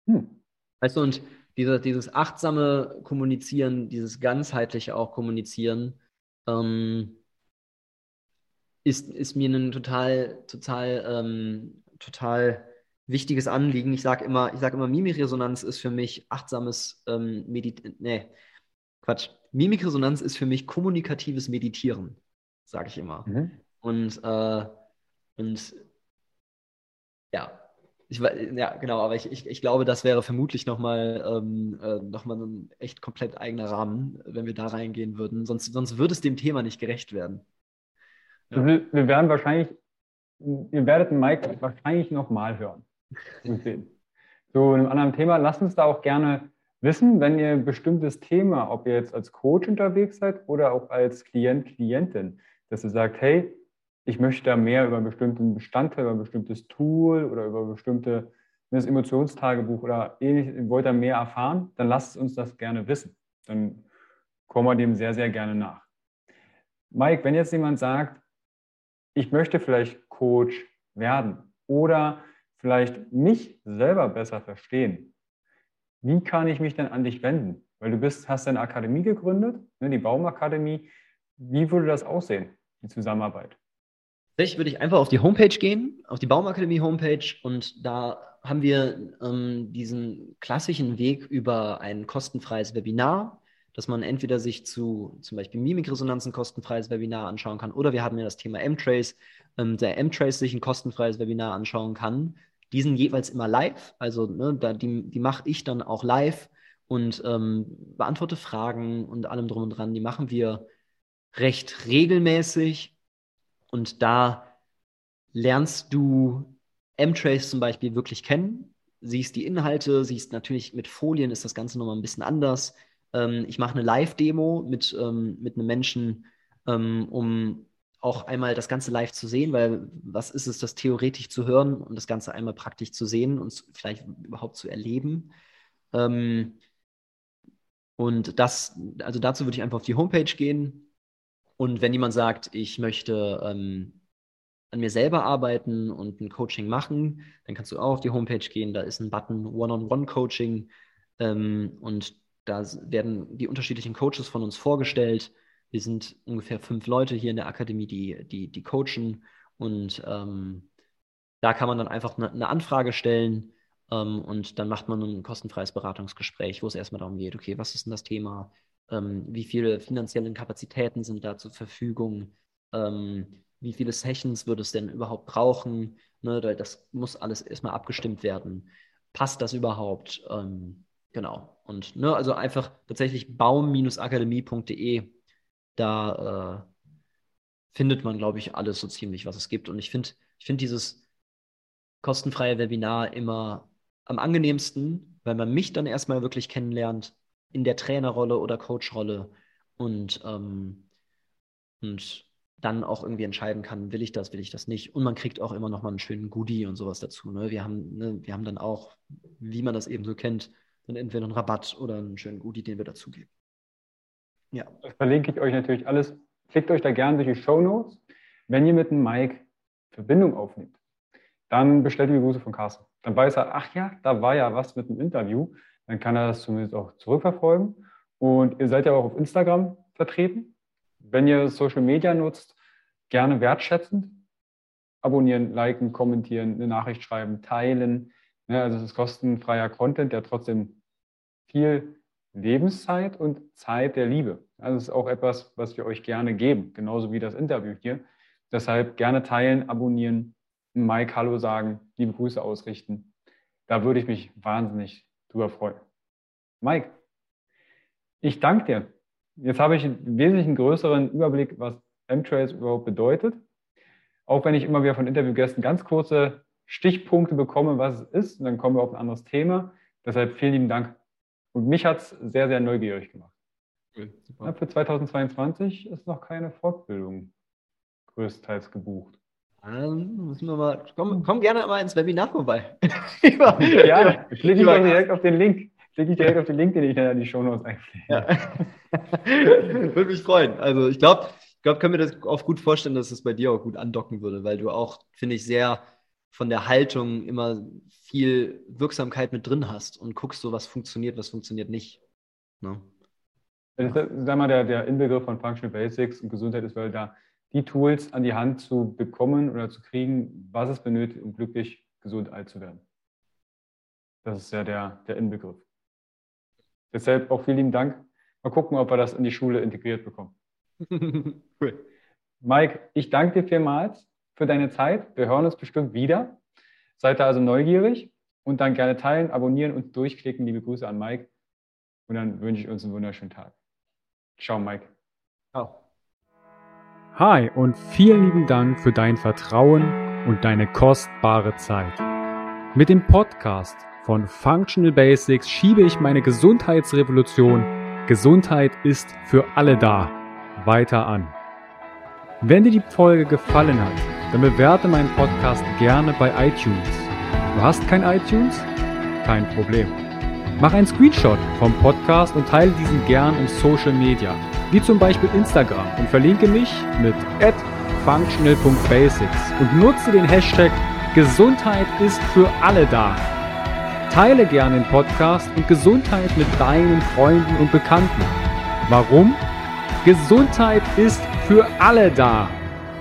Hm. Weißt du, und dieser, dieses achtsame Kommunizieren, dieses ganzheitliche auch Kommunizieren, ähm, ist, ist mir ein total, total, ähm, total wichtiges Anliegen. Ich sage immer, ich sage immer, Mimikresonanz ist für mich achtsames ähm, Meditieren. Nee, Quatsch. Mimikresonanz ist für mich kommunikatives Meditieren, sage ich immer. Mhm. Und, äh, und ja, ich, ja, genau, aber ich, ich, ich glaube, das wäre vermutlich nochmal ähm, äh, noch ein echt komplett eigener Rahmen, wenn wir da reingehen würden. Sonst, sonst würde es dem Thema nicht gerecht werden.
Ja. Wir, wir, werden wahrscheinlich, ihr werdet Mike wahrscheinlich nochmal hören. So, in einem anderen Thema, lasst uns da auch gerne wissen, wenn ihr ein bestimmtes Thema, ob ihr jetzt als Coach unterwegs seid oder auch als Klient, Klientin, dass ihr sagt, hey, ich möchte da mehr über einen bestimmten Bestandteil, über ein bestimmtes Tool oder über bestimmte das Emotionstagebuch oder ähnliches, wollt ihr mehr erfahren, dann lasst uns das gerne wissen. Dann kommen wir dem sehr, sehr gerne nach. Mike, wenn jetzt jemand sagt, ich möchte vielleicht Coach werden oder vielleicht mich selber besser verstehen, wie kann ich mich denn an dich wenden? Weil du bist, hast eine Akademie gegründet, ne, die Baumakademie. Wie würde das aussehen, die Zusammenarbeit?
Tatsächlich würde ich einfach auf die Homepage gehen, auf die Baumakademie Homepage und da haben wir ähm, diesen klassischen Weg über ein kostenfreies Webinar, dass man entweder sich zu zum Beispiel Mimikresonanzen kostenfreies Webinar anschauen kann oder wir haben ja das Thema M-Trace, ähm, der M-Trace sich ein kostenfreies Webinar anschauen kann. Die sind jeweils immer live, also ne, da, die, die mache ich dann auch live und ähm, beantworte Fragen und allem drum und dran. Die machen wir recht regelmäßig und da lernst du M-Trace zum Beispiel wirklich kennen, siehst die Inhalte, siehst natürlich mit Folien ist das Ganze nochmal ein bisschen anders. Ähm, ich mache eine Live-Demo mit, ähm, mit einem Menschen, ähm, um auch einmal das Ganze live zu sehen, weil was ist es, das theoretisch zu hören und das Ganze einmal praktisch zu sehen und vielleicht überhaupt zu erleben. Ähm, und das, also dazu würde ich einfach auf die Homepage gehen. Und wenn jemand sagt, ich möchte ähm, an mir selber arbeiten und ein Coaching machen, dann kannst du auch auf die Homepage gehen. Da ist ein Button One-on-One-Coaching ähm, und da werden die unterschiedlichen Coaches von uns vorgestellt. Wir sind ungefähr fünf Leute hier in der Akademie, die, die, die coachen und ähm, da kann man dann einfach eine, eine Anfrage stellen ähm, und dann macht man ein kostenfreies Beratungsgespräch, wo es erstmal darum geht, okay, was ist denn das Thema? Ähm, wie viele finanzielle Kapazitäten sind da zur Verfügung? Ähm, wie viele Sessions würde es denn überhaupt brauchen? Ne, das muss alles erstmal abgestimmt werden. Passt das überhaupt? Ähm, genau. Und ne, also einfach tatsächlich baum-akademie.de, da äh, findet man, glaube ich, alles so ziemlich, was es gibt. Und ich finde ich find dieses kostenfreie Webinar immer am angenehmsten, weil man mich dann erstmal wirklich kennenlernt in der Trainerrolle oder Coachrolle und, ähm, und dann auch irgendwie entscheiden kann, will ich das, will ich das nicht. Und man kriegt auch immer noch mal einen schönen Goodie und sowas dazu. Ne? Wir, haben, ne, wir haben dann auch, wie man das eben so kennt, dann entweder einen Rabatt oder einen schönen Goodie, den wir dazugeben.
Ja. Das verlinke ich euch natürlich alles. Klickt euch da gerne durch die Show Notes. Wenn ihr mit dem Mike Verbindung aufnimmt, dann bestellt die Grüße von Carsten. Dann weiß er, ach ja, da war ja was mit dem Interview. Dann kann er das zumindest auch zurückverfolgen. Und ihr seid ja auch auf Instagram vertreten. Wenn ihr Social Media nutzt, gerne wertschätzend. Abonnieren, liken, kommentieren, eine Nachricht schreiben, teilen. Ja, also es ist kostenfreier Content, der trotzdem viel Lebenszeit und Zeit der Liebe. Also es ist auch etwas, was wir euch gerne geben, genauso wie das Interview hier. Deshalb gerne teilen, abonnieren, Mike Hallo sagen, liebe Grüße ausrichten. Da würde ich mich wahnsinnig drüber freuen. Mike, ich danke dir. Jetzt habe ich einen wesentlich größeren Überblick, was M-Trails überhaupt bedeutet. Auch wenn ich immer wieder von Interviewgästen ganz kurze Stichpunkte bekomme, was es ist, und dann kommen wir auf ein anderes Thema. Deshalb vielen lieben Dank. Und mich hat es sehr, sehr neugierig gemacht. Cool, ja, für 2022 ist noch keine Fortbildung größtenteils gebucht.
Dann müssen wir mal, komm, komm gerne mal ins Webinar vorbei.
ja, klicke ich direkt auf den Link. Klicke ich direkt auf den Link, den ich dann in die Show Notes einpflege. Ja.
würde mich freuen. Also ich glaube, ich glaube, können wir das auch gut vorstellen, dass es das bei dir auch gut andocken würde, weil du auch, finde ich, sehr von der Haltung immer viel Wirksamkeit mit drin hast und guckst so, was funktioniert, was funktioniert nicht. Ne?
Das ist, sag mal, der, der Inbegriff von Functional Basics und Gesundheit ist, weil da die Tools an die Hand zu bekommen oder zu kriegen, was es benötigt, um glücklich, gesund alt zu werden. Das ist ja der, der Inbegriff. Deshalb auch vielen lieben Dank. Mal gucken, ob wir das in die Schule integriert bekommen. cool. Mike, ich danke dir vielmals für deine Zeit. Wir hören uns bestimmt wieder. Seid da also neugierig und dann gerne teilen, abonnieren und durchklicken. Liebe Grüße an Mike. Und dann wünsche ich uns einen wunderschönen Tag. Ciao, Mike. Ciao. Hi und vielen lieben Dank für dein Vertrauen und deine kostbare Zeit. Mit dem Podcast von Functional Basics schiebe ich meine Gesundheitsrevolution Gesundheit ist für alle da weiter an. Wenn dir die Folge gefallen hat, dann bewerte meinen Podcast gerne bei iTunes. Du hast kein iTunes? Kein Problem. Mach einen Screenshot vom Podcast und teile diesen gern in Social Media wie zum Beispiel Instagram und verlinke mich mit functional.basics und nutze den Hashtag Gesundheit ist für alle da. Teile gerne den Podcast und Gesundheit mit deinen Freunden und Bekannten. Warum? Gesundheit ist für alle da.